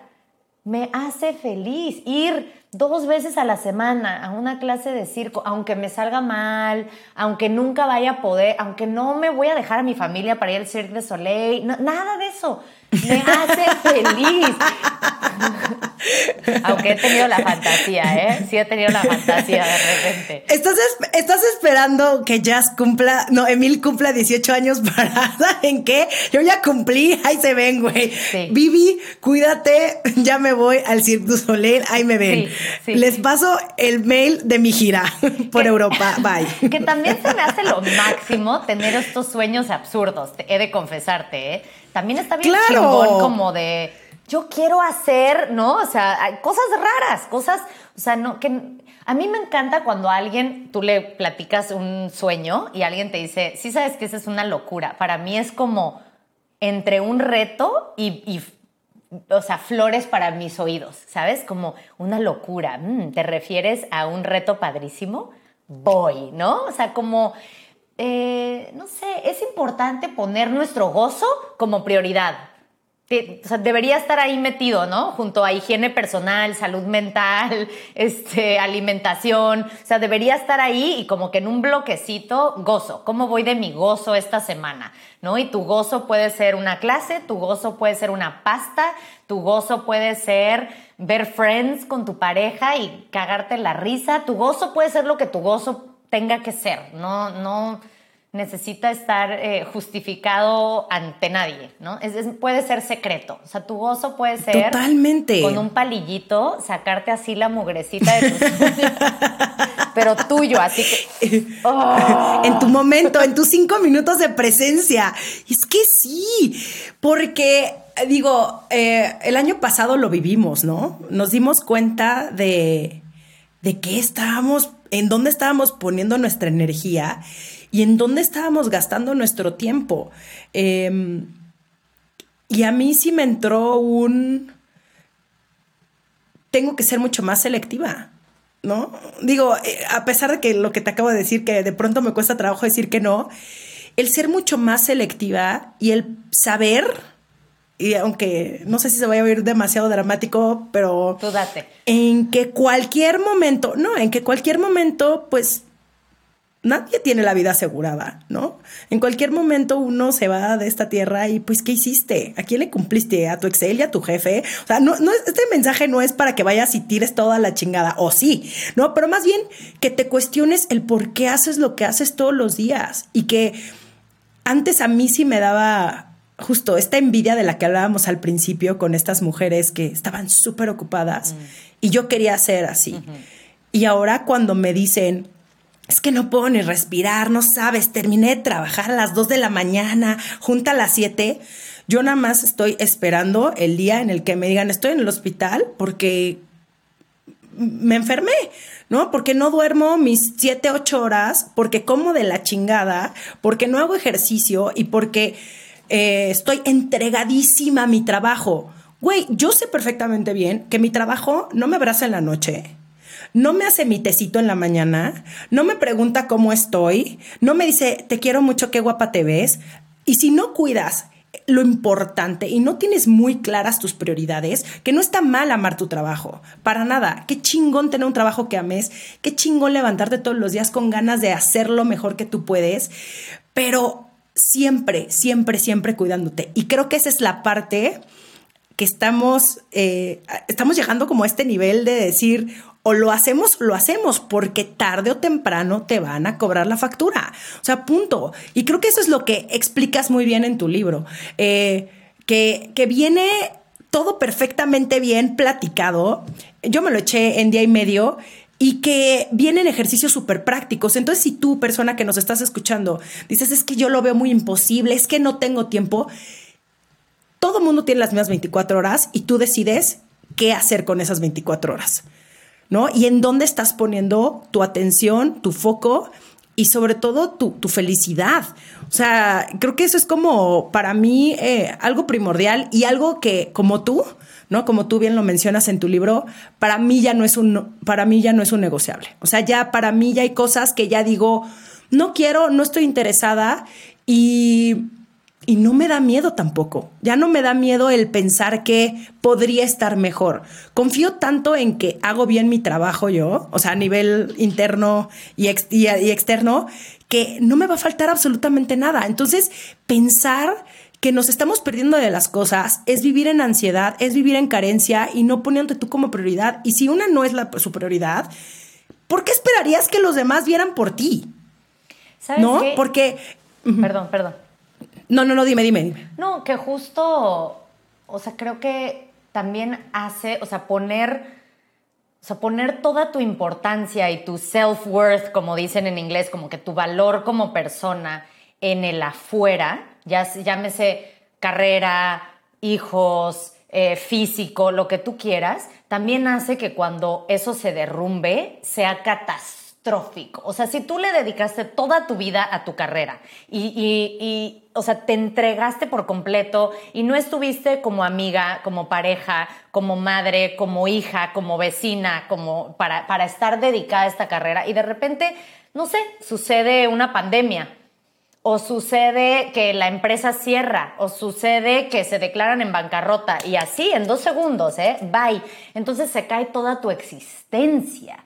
me hace feliz. Ir dos veces a la semana a una clase de circo, aunque me salga mal, aunque nunca vaya a poder, aunque no me voy a dejar a mi familia para ir al Cirque de Soleil, nada de eso. Me hace feliz. Aunque he tenido la fantasía, ¿eh? Sí he tenido la fantasía de repente. Estás, estás esperando que Jazz cumpla, no, Emil cumpla 18 años para, ¿saben qué? Yo ya cumplí, ahí se ven, güey. Vivi, cuídate, ya me voy al Cirque du Soleil, ahí me ven. Les paso el mail de mi gira por Europa, bye. Que también se me hace lo máximo tener estos sueños absurdos, he de confesarte, ¿eh? También está bien chingón como de yo quiero hacer, ¿no? O sea, cosas raras, cosas, o sea, no, que a mí me encanta cuando alguien, tú le platicas un sueño y alguien te dice, sí sabes que esa es una locura. Para mí es como entre un reto y, o sea, flores para mis oídos, ¿sabes? Como una locura. Mm, ¿Te refieres a un reto padrísimo? Voy, ¿no? O sea, como, eh, no sé, es importante poner nuestro gozo como prioridad. o sea, debería estar ahí metido, ¿no? Junto a higiene personal, salud mental, este, alimentación. O sea, debería estar ahí y como que en un bloquecito, gozo. ¿Cómo voy de mi gozo esta semana? ¿No? Y tu gozo puede ser una clase, tu gozo puede ser una pasta, tu gozo puede ser ver friends con tu pareja y cagarte la risa. Tu gozo puede ser lo que tu gozo tenga que ser. No, no necesita estar eh, justificado ante nadie, ¿no? Es, puede ser secreto. O sea, tu gozo puede ser. Totalmente. Con un palillito, sacarte así la mugrecita de tus pero tuyo, así que. ¡oh! En tu momento, en tus cinco minutos de presencia. Es que sí, porque. Digo, eh, el año pasado lo vivimos, ¿no? Nos dimos cuenta de, de qué estábamos, en dónde estábamos poniendo nuestra energía y en dónde estábamos gastando nuestro tiempo. Em, y a mí sí me entró un... Tengo que ser mucho más selectiva, ¿no? Digo, eh, a pesar de que lo que te acabo de decir, que de pronto me cuesta trabajo decir que no, el ser mucho más selectiva y el saber, y aunque no sé si se vaya a oír demasiado dramático, pero... Tú date. En que cualquier momento, no, en que cualquier momento, pues nadie tiene la vida asegurada, ¿no? En cualquier momento uno se va de esta tierra y pues, ¿qué hiciste? ¿A quién le cumpliste? ¿A tu Excel y a tu jefe? O sea, no, no, este mensaje no es para que vayas y tires toda la chingada, o sí, ¿no? Pero más bien que te cuestiones el por qué haces lo que haces todos los días y que antes a mí sí me daba justo esta envidia de la que hablábamos al principio con estas mujeres que estaban súper ocupadas mm. y yo quería ser así. Y ahora cuando me dicen, es que no puedo ni respirar, no sabes, terminé de trabajar a las 2 de la mañana, junta a las 7. Yo nada más estoy esperando el día en el que me digan estoy en el hospital porque me enfermé, ¿no? Porque no duermo mis 7, 8 horas, porque como de la chingada, porque no hago ejercicio y porque eh, estoy entregadísima a mi trabajo. Güey, yo sé perfectamente bien que mi trabajo no me abraza en la noche no me hace mi tecito en la mañana, no me pregunta cómo estoy, no me dice, te quiero mucho, qué guapa te ves. Y si no cuidas lo importante y no tienes muy claras tus prioridades, que no está mal amar tu trabajo, para nada. Qué chingón tener un trabajo que ames, qué chingón levantarte todos los días con ganas de hacer lo mejor que tú puedes, pero siempre, siempre, siempre cuidándote. Y creo que esa es la parte que estamos, eh, estamos llegando como a este nivel de decir, o lo hacemos, lo hacemos, porque tarde o temprano te van a cobrar la factura. O sea, punto. Y creo que eso es lo que explicas muy bien en tu libro, eh, que, que viene todo perfectamente bien platicado. Yo me lo eché en día y medio y que vienen ejercicios súper prácticos. Entonces, si tú, persona que nos estás escuchando, dices, es que yo lo veo muy imposible, es que no tengo tiempo, todo mundo tiene las mismas 24 horas y tú decides qué hacer con esas 24 horas. ¿no? Y en dónde estás poniendo tu atención, tu foco y sobre todo tu, felicidad. O sea, creo que eso es como para mí eh, algo primordial y algo que como tú, ¿no? Como tú bien lo mencionas en tu libro, para mí ya no es un, para mí ya no es un negociable. O sea, ya para mí ya hay cosas que ya digo, no quiero, no estoy interesada y y no me da miedo tampoco. Ya no me da miedo el pensar que podría estar mejor. Confío tanto en que hago bien mi trabajo yo, o sea, a nivel interno y, externo, que no me va a faltar absolutamente nada. Entonces, pensar que nos estamos perdiendo de las cosas es vivir en ansiedad, es vivir en carencia y no poniéndote tú como prioridad. Y si una no es la, su prioridad, ¿por qué esperarías que los demás vieran por ti? ¿Sabes ¿No? Porque... Perdón, perdón. No, no, no, dime, dime, dime. No, que justo, o sea, creo que también hace, o sea, poner, o sea, poner toda tu importancia y tu self-worth, como dicen en inglés, como que tu valor como persona en el afuera, ya llámese carrera, hijos, eh, físico, lo que tú quieras, también hace que cuando eso se derrumbe sea catastrófico. O sea, si tú le dedicaste toda tu vida a tu carrera y, o sea, te entregaste por completo y no estuviste como amiga, como pareja, como madre, como hija, como vecina, como para, para estar dedicada a esta carrera y de repente, no sé, sucede una pandemia o sucede que la empresa cierra, o sucede que se declaran en bancarrota, y así en dos segundos, ¿eh? Bye. Entonces se cae toda tu existencia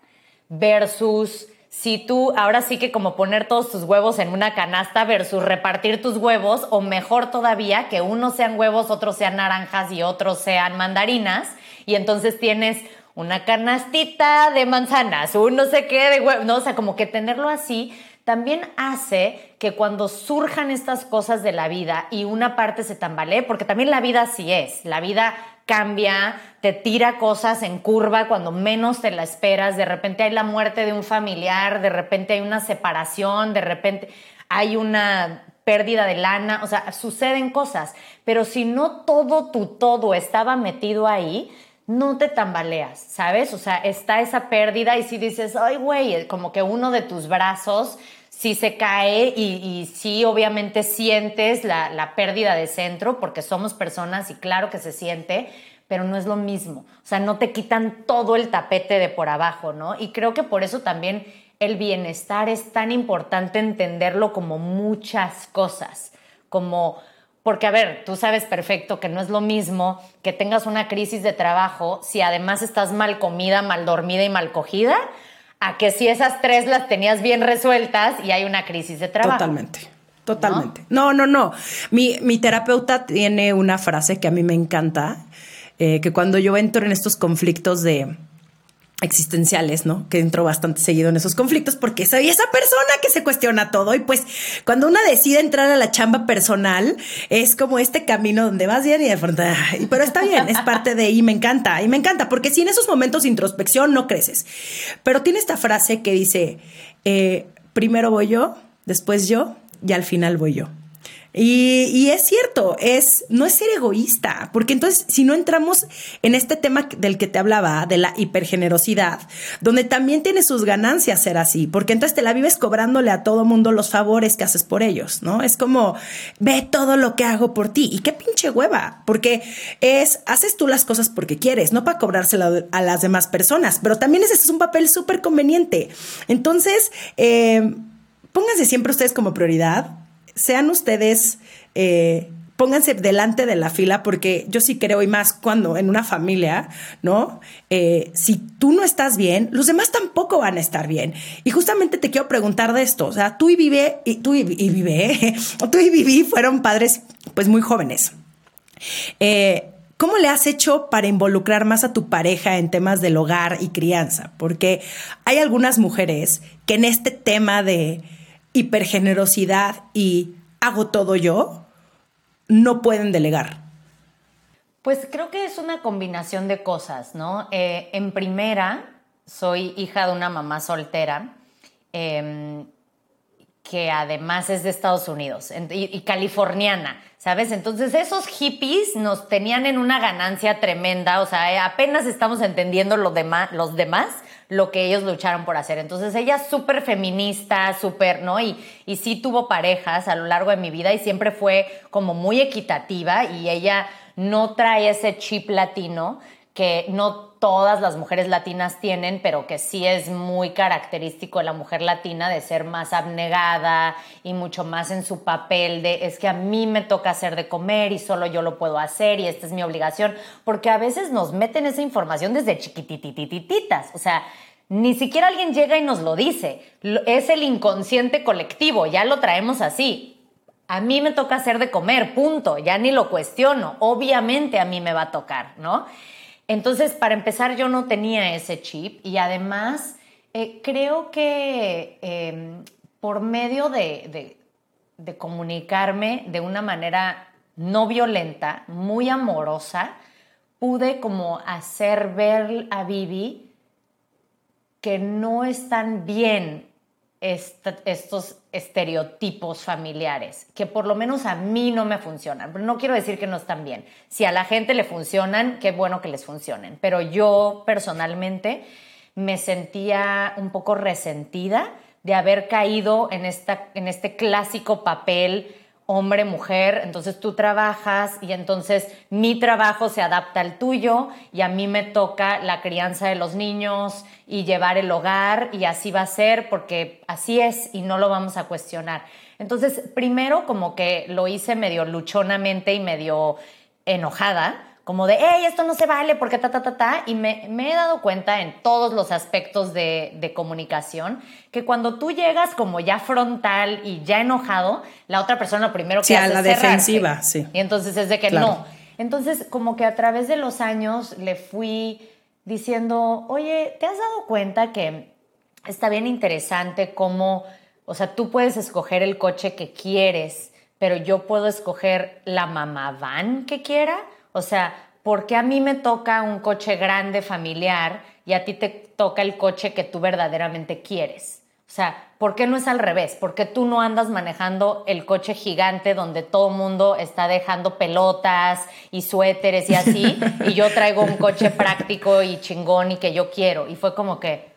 versus si tú, ahora sí que como poner todos tus huevos en una canasta versus repartir tus huevos, o mejor todavía, que unos sean huevos, otros sean naranjas y otros sean mandarinas, y entonces tienes una canastita de manzanas, un no sé qué de huevos, no, o sea, como que tenerlo así también hace que cuando surjan estas cosas de la vida y una parte se tambalee, porque también la vida así es, la vida cambia, te tira cosas en curva cuando menos te la esperas, de repente hay la muerte de un familiar, de repente hay una separación, de repente hay una pérdida de lana, o sea, suceden cosas, pero si no todo tu todo estaba metido ahí, no te tambaleas, ¿sabes? O sea, está esa pérdida y si dices, ay, güey, como que uno de tus brazos sí se cae y, sí, obviamente sientes la, la, pérdida de centro porque somos personas y claro que se siente, pero no es lo mismo. O sea, no te quitan todo el tapete de por abajo, ¿no? Y creo que por eso también el bienestar es tan importante entenderlo como muchas cosas, como porque, a ver, tú sabes perfecto que no es lo mismo que tengas una crisis de trabajo si además estás mal comida, mal dormida y mal cogida, a que si esas tres las tenías bien resueltas y hay una crisis de trabajo. Totalmente. Totalmente. No, no, no. Mi, mi terapeuta tiene una frase que a mí me encanta, eh, que cuando yo entro en estos conflictos de, existenciales, ¿no? Que entro bastante seguido en esos conflictos porque soy esa persona que se cuestiona todo y pues cuando una decide entrar a la chamba personal es como este camino donde vas bien y de frente, pero está bien, es parte de y me encanta, y me encanta porque si en esos momentos de introspección no creces, pero tiene esta frase que dice, eh, primero voy yo, después yo y al final voy yo. Y, es cierto, es, no es ser egoísta, porque entonces si no entramos en este tema del que te hablaba, de la hipergenerosidad, donde también tiene sus ganancias ser así, porque entonces te la vives cobrándole a todo mundo los favores que haces por ellos, ¿no? Es como, ve todo lo que hago por ti. Y qué pinche hueva, porque es, haces tú las cosas porque quieres, no para cobrárselo a las demás personas, pero también ese es un papel súper conveniente. Entonces, eh, pónganse siempre ustedes como prioridad sean ustedes, eh, pónganse delante de la fila porque yo sí creo y más cuando en una familia, ¿no? Eh, si tú no estás bien, los demás tampoco van a estar bien. Y justamente te quiero preguntar de esto, o sea, tú y Vive, y tú y, Vive, tú y Vivi fueron padres pues muy jóvenes. Eh, ¿Cómo le has hecho para involucrar más a tu pareja en temas del hogar y crianza? Porque hay algunas mujeres que en este tema de hipergenerosidad y hago todo yo, no pueden delegar? Pues creo que es una combinación de cosas, ¿no? Eh, en primera, soy hija de una mamá soltera em, que además es de Estados Unidos y, californiana, ¿sabes? Entonces esos hippies nos tenían en una ganancia tremenda, o sea, apenas estamos entendiendo los demás lo que ellos lucharon por hacer. Entonces ella es súper feminista, súper, ¿no? Y, y sí tuvo parejas a lo largo de mi vida y siempre fue como muy equitativa y ella no trae ese chip latino que no todas las mujeres latinas tienen, pero que sí es muy característico de la mujer latina de ser más abnegada y mucho más en su papel de es que a mí me toca hacer de comer y solo yo lo puedo hacer y esta es mi obligación, porque a veces nos meten esa información desde chiquitititititas, o sea, ni siquiera alguien llega y nos lo dice, es el inconsciente colectivo, ya lo traemos así. A mí me toca hacer de comer, punto, ya ni lo cuestiono, obviamente a mí me va a tocar, ¿no? Entonces, para empezar, yo no tenía ese chip y además eh, creo que em, por medio de, comunicarme de una manera no violenta, muy amorosa, pude como hacer ver a Vivi que no están bien estos estereotipos familiares, que por lo menos a mí no me funcionan. Pero no quiero decir que no están bien. Si a la gente le funcionan, qué bueno que les funcionen. Pero yo personalmente me sentía un poco resentida de haber caído en, esta, en este clásico papel hombre, mujer, entonces tú trabajas y entonces mi trabajo se adapta al tuyo y a mí me toca la crianza de los niños y llevar el hogar y así va a ser porque así es y no lo vamos a cuestionar. Entonces, primero como que lo hice medio luchonamente y medio enojada, como de, hey, esto no se vale porque ta, ta, ta, ta, y me, he dado cuenta en todos los aspectos de, comunicación que cuando tú llegas como ya frontal y ya enojado, la otra persona lo primero que sí, hace a la defensiva, sí. Y entonces es de que no. Entonces, como que a través de los años le fui diciendo, oye, ¿te has dado cuenta que está bien interesante cómo, o sea, tú puedes escoger el coche que quieres, pero yo puedo escoger la mamá van que quiera? O sea, ¿por qué a mí me toca un coche grande familiar y a ti te toca el coche que tú verdaderamente quieres? O sea, ¿por qué no es al revés? ¿Por qué tú no andas manejando el coche gigante donde todo el mundo está dejando pelotas y suéteres y así? y yo traigo un coche práctico y chingón y que yo quiero. Y fue como que,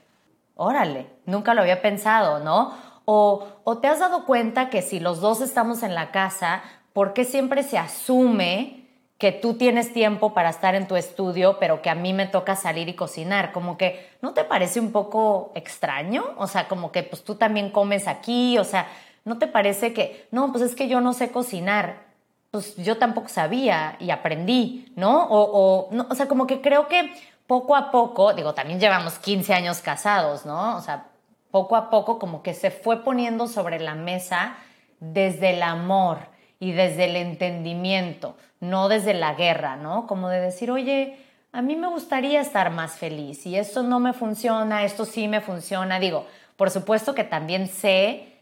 órale, nunca lo había pensado, ¿no? O, o te has dado cuenta que si los dos estamos en la casa, ¿por qué siempre se asume que tú tienes tiempo para estar en tu estudio, pero que a mí me toca salir y cocinar. Como que, ¿no te parece un poco extraño? O sea, como que pues tú también comes aquí, o sea, ¿no te parece que, no, pues es que yo no sé cocinar? Pues yo tampoco sabía y aprendí, ¿no? O, no, o sea, como que creo que poco a poco, digo, también llevamos 15 años casados, ¿no? O sea, poco a poco como que se fue poniendo sobre la mesa desde el amor y desde el entendimiento no desde la guerra, ¿no? Como de decir, oye, a mí me gustaría estar más feliz y esto no me funciona, esto sí me funciona. Digo, por supuesto que también sé,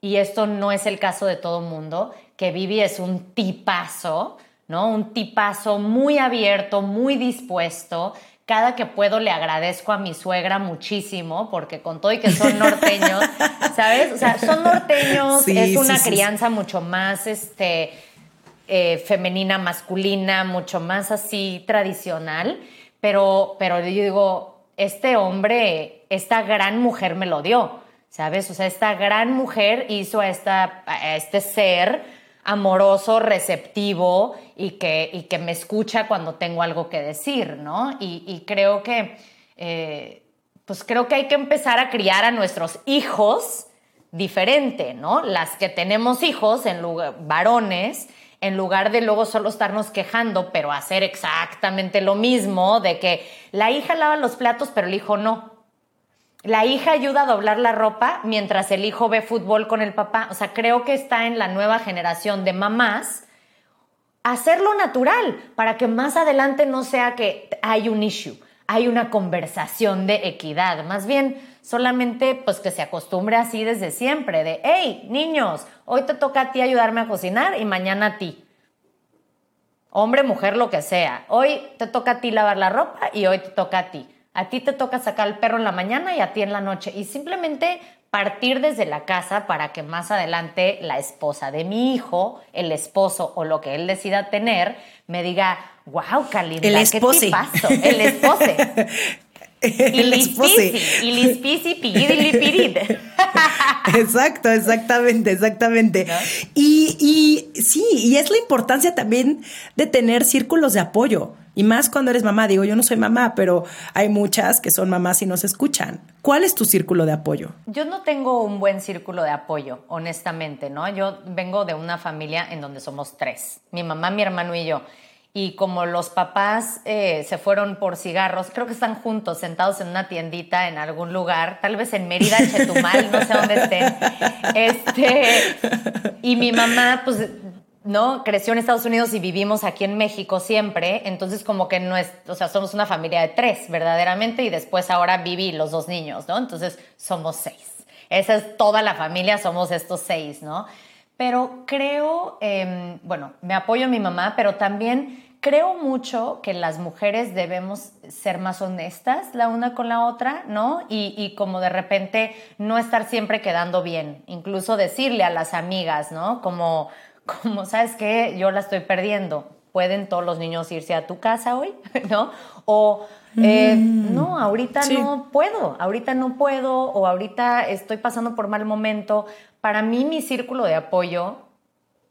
y esto no es el caso de todo mundo, que Vivi es un tipazo, ¿no? Un tipazo muy abierto, muy dispuesto. Cada que puedo le agradezco a mi suegra muchísimo, porque con todo y que son norteños, ¿sabes? O sea, son norteños, es una crianza mucho más, este, eh, femenina, masculina, mucho más así tradicional, pero, pero yo digo, este hombre, esta gran mujer me lo dio, ¿sabes? O sea, esta gran mujer hizo a, esta, este ser amoroso, receptivo y que, y que me escucha cuando tengo algo que decir, ¿no? Y, creo que, eh, pues creo que hay que empezar a criar a nuestros hijos diferente, ¿no? Las que tenemos hijos en lugar, varones, en lugar de luego solo estarnos quejando, pero hacer exactamente lo mismo, de que la hija lava los platos, pero el hijo no. La hija ayuda a doblar la ropa mientras el hijo ve fútbol con el papá. O sea, creo que está en la nueva generación de mamás hacerlo natural para que más adelante no sea que hay un issue, hay una conversación de equidad. Más bien, solamente pues que se acostumbre así desde siempre, de, hey, niños, hoy te toca a ti ayudarme a cocinar y mañana a ti. Hombre, mujer, lo que sea. Hoy te toca a ti lavar la ropa y hoy te toca a ti. A ti te toca sacar al perro en la mañana y a ti en la noche. Y simplemente partir desde la casa para que más adelante la esposa de mi hijo, el esposo o lo que él decida tener, me diga, wow, Calinda, el ¿qué te pasó? El esposo. el Exacto, exactamente, exactamente. Y, y sí, y es la importancia también de tener círculos de apoyo. Y más cuando eres mamá, digo, yo no soy mamá, pero hay muchas que son mamás y nos escuchan. ¿Cuál es tu círculo de apoyo? Yo no tengo un buen círculo de apoyo, honestamente, ¿no? Yo vengo de una familia en donde somos tres, mi mamá, mi hermano y yo y como los papás eh, se fueron por cigarros, creo que están juntos, sentados en una tiendita en algún lugar, tal vez en Mérida, Chetumal, no sé dónde estén. Este, y mi mamá, pues, ¿no? Creció en Estados Unidos y vivimos aquí en México siempre, entonces como que no es, o sea, somos una familia de tres, verdaderamente, y después ahora viví los dos niños, ¿no? Entonces somos seis. Esa es toda la familia, somos estos seis, ¿no? Pero creo, em, bueno, me apoyo a mi mamá, pero también creo mucho que las mujeres debemos ser más honestas la una con la otra, ¿no? Y, como de repente no estar siempre quedando bien, incluso decirle a las amigas, ¿no? Como, como ¿sabes qué? Yo la estoy perdiendo. ¿Pueden todos los niños irse a tu casa hoy? ¿No? O, eh, mm. no, ahorita no puedo, ahorita no puedo, o ahorita estoy pasando por mal momento. Para mí mi círculo de apoyo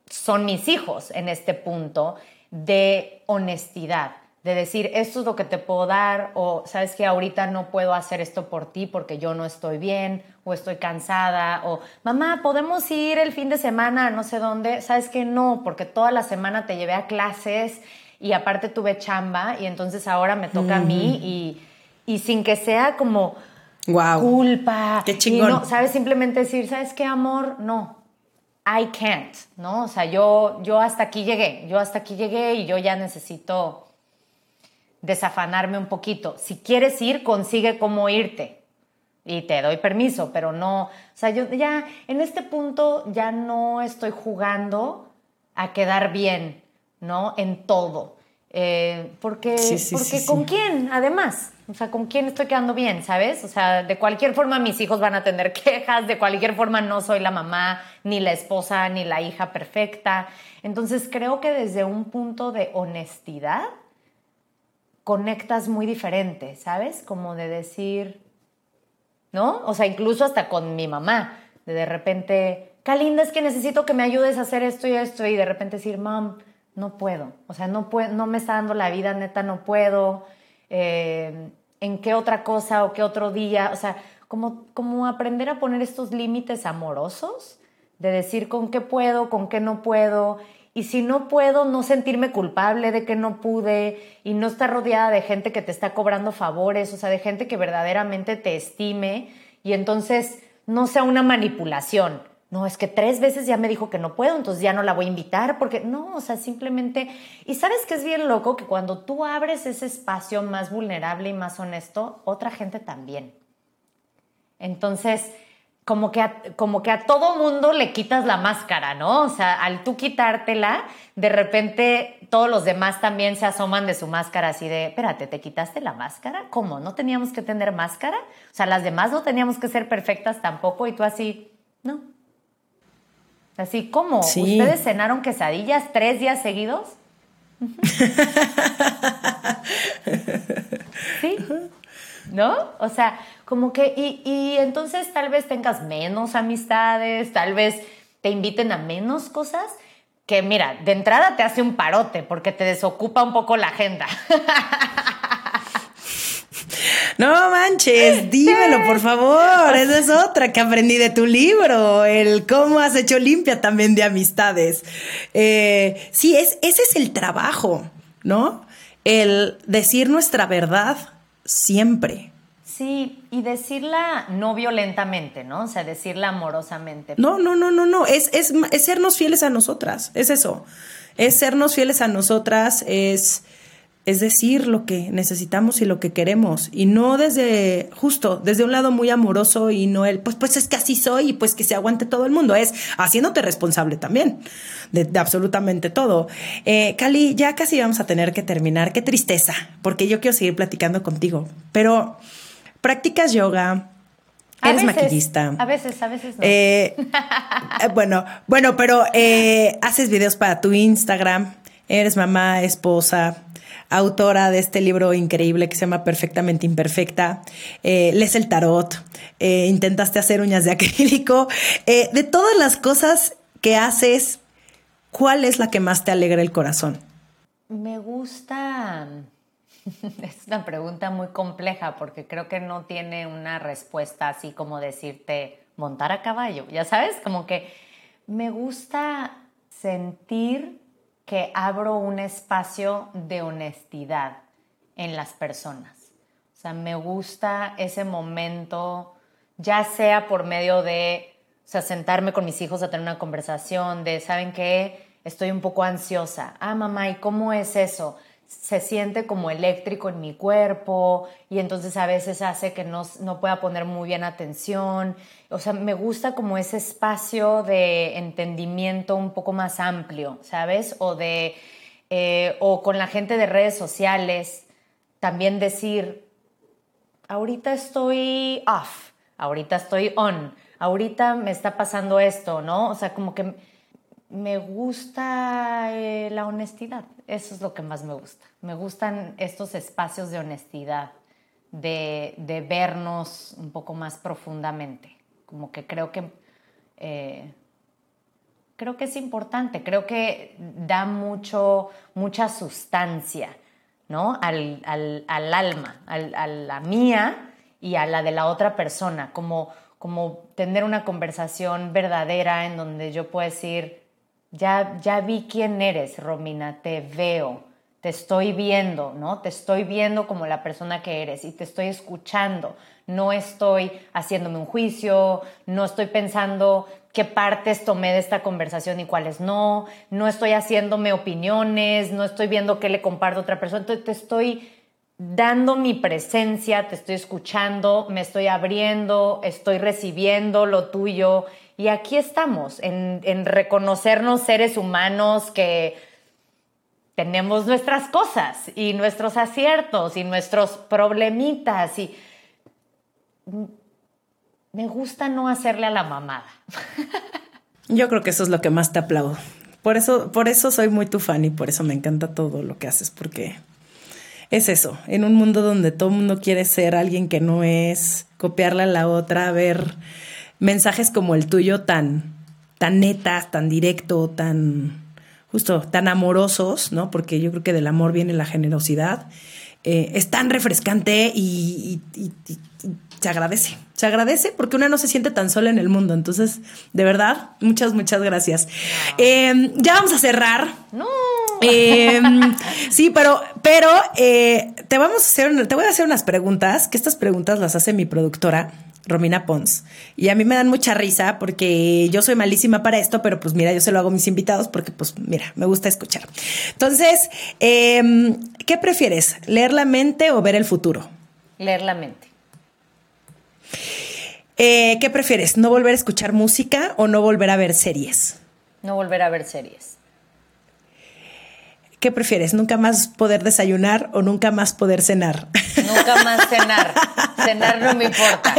son mis hijos en este punto de honestidad, de decir, esto es lo que te puedo dar o sabes que ahorita no puedo hacer esto por ti porque yo no estoy bien o estoy cansada o mamá, podemos ir el fin de semana a no sé dónde, sabes que no, porque toda la semana te llevé a clases y aparte tuve chamba y entonces ahora me toca a mí y, y sin que sea como wow. culpa. Qué chingón. Y no, ¿sabes? Simplemente decir, ¿sabes qué, amor? No, I can't, ¿no? O sea, yo, yo hasta aquí llegué, yo hasta aquí llegué y yo ya necesito desafanarme un poquito. Si quieres ir, consigue cómo irte. Y te doy permiso, pero no, o sea, yo ya en este punto ya no estoy jugando a quedar bien, ¿no? En todo. Eh, porque, porque ¿con quién? Además, o sea, ¿con quién estoy quedando bien? ¿Sabes? O sea, de cualquier forma mis hijos van a tener quejas, de cualquier forma no soy la mamá, ni la esposa, ni la hija perfecta. Entonces creo que desde un punto de honestidad conectas muy diferente, ¿sabes? Como de decir, ¿no? O sea, incluso hasta con mi mamá, de de repente, Calinda, es que necesito que me ayudes a hacer esto y esto, y de repente decir, mam, no puedo, o sea, no, puedo, no me está dando la vida, neta, no puedo, eh, en qué otra cosa o qué otro día, o sea, como, como aprender a poner estos límites amorosos, de decir con qué puedo, con qué no puedo, y si no puedo, no sentirme culpable de que no pude y no estar rodeada de gente que te está cobrando favores, o sea, de gente que verdaderamente te estime y entonces no sea una manipulación no, es que tres veces ya me dijo que no puedo, entonces ya no la voy a invitar, porque no, o sea, simplemente... Y sabes que es bien loco que cuando tú abres ese espacio más vulnerable y más honesto, otra gente también. Entonces, como que a, como que a todo mundo le quitas la máscara, ¿no? O sea, al tú quitártela, de repente todos los demás también se asoman de su máscara así de, espérate, ¿te quitaste la máscara? ¿Cómo? ¿No teníamos que tener máscara? O sea, las demás no teníamos que ser perfectas tampoco y tú así, no, Así como, ¿ustedes cenaron quesadillas tres días seguidos? sí. ¿No? O sea, como que, y, y, entonces tal vez tengas menos amistades, tal vez te inviten a menos cosas, que mira, de entrada te hace un parote porque te desocupa un poco la agenda. No manches, dímelo por favor. Esa es otra que aprendí de tu libro, el cómo has hecho limpia también de amistades. Eh, sí, es, ese es el trabajo, ¿no? El decir nuestra verdad siempre. Sí, y decirla no violentamente, ¿no? O sea, decirla amorosamente. No, no, no, no, no. Es, es, es sernos fieles a nosotras. Es eso. Es sernos fieles a nosotras. Es es decir lo que necesitamos y lo que queremos. Y no desde justo desde un lado muy amoroso y no el pues pues es que así soy y pues que se aguante todo el mundo es haciéndote responsable también de, absolutamente todo. Eh, Cali ya casi vamos a tener que terminar. Qué tristeza porque yo quiero seguir platicando contigo. Pero practicas yoga Eres maquillista. A veces, a veces no. Eh, eh, bueno, bueno, pero haces videos para tu Instagram, eres mamá, esposa, autora de este libro increíble que se llama Perfectamente Imperfecta, eh, lees el tarot, eh, intentaste hacer uñas de acrílico. Eh, de todas las cosas que haces, ¿cuál es la que más te alegra el corazón? Me gusta... Es una pregunta muy compleja porque creo que no tiene una respuesta así como decirte montar a caballo, ya sabes, como que me gusta sentir que abro un espacio de honestidad en las personas. O sea, me gusta ese momento, ya sea por medio de o sea, sentarme con mis hijos a tener una conversación de, ¿saben qué? Estoy un poco ansiosa. Ah, mamá, ¿y cómo es eso? se siente como eléctrico en mi cuerpo y entonces a veces hace que no, no, pueda poner muy bien atención. O sea, me gusta como ese espacio de entendimiento un poco más amplio, ¿sabes? O de, eh, o con la gente de redes sociales, también decir, ahorita estoy off, ahorita estoy on, ahorita me está pasando esto, ¿no? O sea, como que me gusta eh, la honestidad, eso es lo que más me gusta. Me gustan estos espacios de honestidad, de, vernos un poco más profundamente, como que creo que, eh, creo que es importante, creo que da mucho, mucha sustancia, ¿no? Al, alma, a la mía y a la de la otra persona, como, como tener una conversación verdadera en donde yo puedo decir, ya, ya vi quién eres, Romina, te veo, te estoy viendo, ¿no? Te estoy viendo como la persona que eres y te estoy escuchando. No estoy haciéndome un juicio, no estoy pensando qué partes tomé de esta conversación y cuáles no, no estoy haciéndome opiniones, no estoy viendo qué le comparto a otra persona, entonces te estoy dando mi presencia, te estoy escuchando, me estoy abriendo, estoy recibiendo lo tuyo. Y aquí estamos en, en reconocernos seres humanos que tenemos nuestras cosas y nuestros aciertos y nuestros problemitas y me gusta no hacerle a la mamada. Yo creo que eso es lo que más te aplaudo. Por eso, por eso soy muy tu fan y por eso me encanta todo lo que haces, porque es eso, en un mundo donde todo el mundo quiere ser alguien que no es, copiarle a la otra, ver mensajes como el tuyo tan, tan netas, tan directo, tan justo, tan amorosos, ¿no? Porque yo creo que del amor viene la generosidad. Eh, es tan refrescante y, se agradece. Se agradece porque una no se siente tan sola en el mundo. Entonces, de verdad, muchas, muchas gracias. Em, ya vamos a cerrar. No. Em, sí, pero, pero eh, te vamos a hacer, te voy a hacer unas preguntas, que estas preguntas las hace mi productora. Romina Pons. Y a mí me dan mucha risa porque yo soy malísima para esto, pero pues mira, yo se lo hago a mis invitados porque pues mira, me gusta escuchar. Entonces, em, ¿qué prefieres? ¿Leer la mente o ver el futuro? Leer la mente. Eh, ¿Qué prefieres? ¿No volver a escuchar música o no volver a ver series? No volver a ver series. ¿Qué prefieres? ¿Nunca más poder desayunar o nunca más poder cenar? Nunca más cenar. cenar no me importa.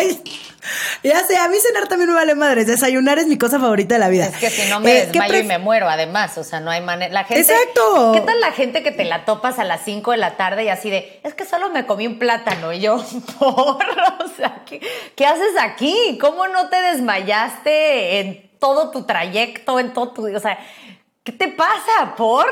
ya sé, a mí cenar también me vale madres. Desayunar es mi cosa favorita de la vida. Es que si no me eh, desmayo y me muero, además. O sea, no hay manera. La gente, Exacto. ¿Qué tal la gente que te la topas a las 5 de la tarde y así de, es que solo me comí un plátano? Y yo, por, o sea, ¿qué, ¿qué haces aquí? ¿Cómo no te desmayaste en todo tu trayecto, en todo tu. O sea, ¿qué te pasa? ¿Por?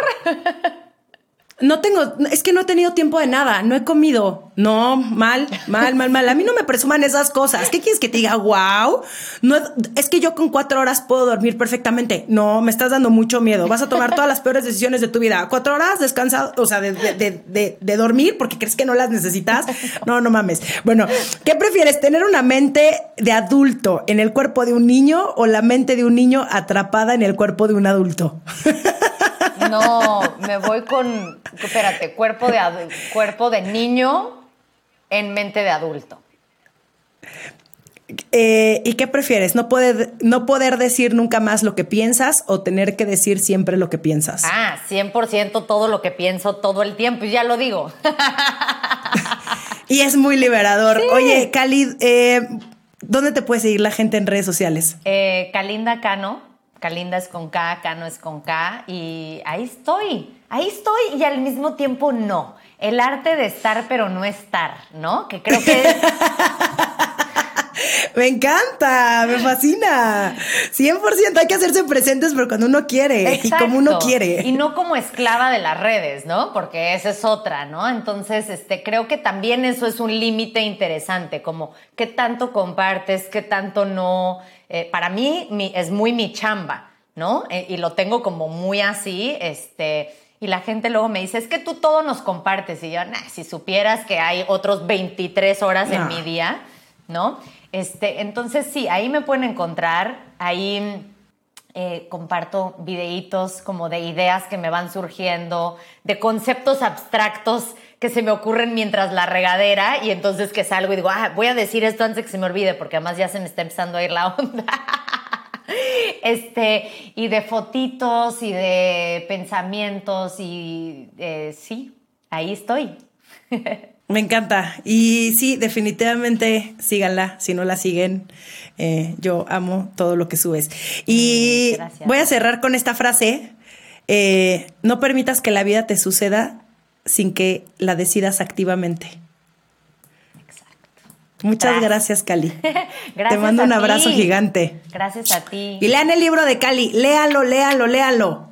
No tengo, es que no he tenido tiempo de nada, no he comido. No, mal, mal, mal, mal. A mí no me presuman esas cosas. ¿Qué quieres que te diga? Wow. No, es que yo con cuatro horas puedo dormir perfectamente. No, me estás dando mucho miedo. Vas a tomar todas las peores decisiones de tu vida. Cuatro horas descansado, o sea, de, de, de, dormir porque crees que no las necesitas. No, no mames. Bueno, ¿qué prefieres? ¿Tener una mente de adulto en el cuerpo de un niño o la mente de un niño atrapada en el cuerpo de un adulto? No, me voy con, espérate, cuerpo de, cuerpo de niño en mente de adulto. Eh, ¿Y qué prefieres? ¿No poder, ¿No poder decir nunca más lo que piensas o tener que decir siempre lo que piensas? Ah, 100% todo lo que pienso todo el tiempo, y ya lo digo. y es muy liberador. Oye, Khalid, eh, ¿dónde te puede seguir la gente en redes sociales? Eh, Kalinda Cano Calinda es con K, Cano es con K, y ahí estoy, ahí estoy, y al mismo tiempo no. El arte de estar pero no estar, ¿no? Que creo que... me encanta, me fascina. 100% hay que hacerse presentes pero cuando uno quiere y como uno quiere. Y no como esclava de las redes, ¿no? Porque esa es otra, ¿no? Entonces, este, creo que también eso es un límite interesante, como qué tanto compartes, qué tanto no eh, para mí es muy mi chamba, ¿no? Eh, y lo tengo como muy así, este, y la gente luego me dice, es que tú todo nos compartes, y yo, nah, si supieras que hay otros 23 horas en mi día, ¿no? Este, entonces sí, ahí me pueden encontrar, ahí... Eh, comparto videitos como de ideas que me van surgiendo, de conceptos abstractos que se me ocurren mientras la regadera y entonces que salgo y digo, ah, voy a decir esto antes que se me olvide porque además ya se me está empezando a ir la onda. este, y de fotitos y de pensamientos y eh, sí, ahí estoy. Me encanta. Y sí, definitivamente síganla si no la siguen. Eh, yo amo todo lo que subes. Y mm, voy a cerrar con esta frase. Eh, no permitas que la vida te suceda sin que la decidas activamente. Exacto. Muchas gracias, Cali. gracias Te mando un abrazo gigante. Gracias a ti. Y lean el libro de Cali. Léalo, léalo, léalo.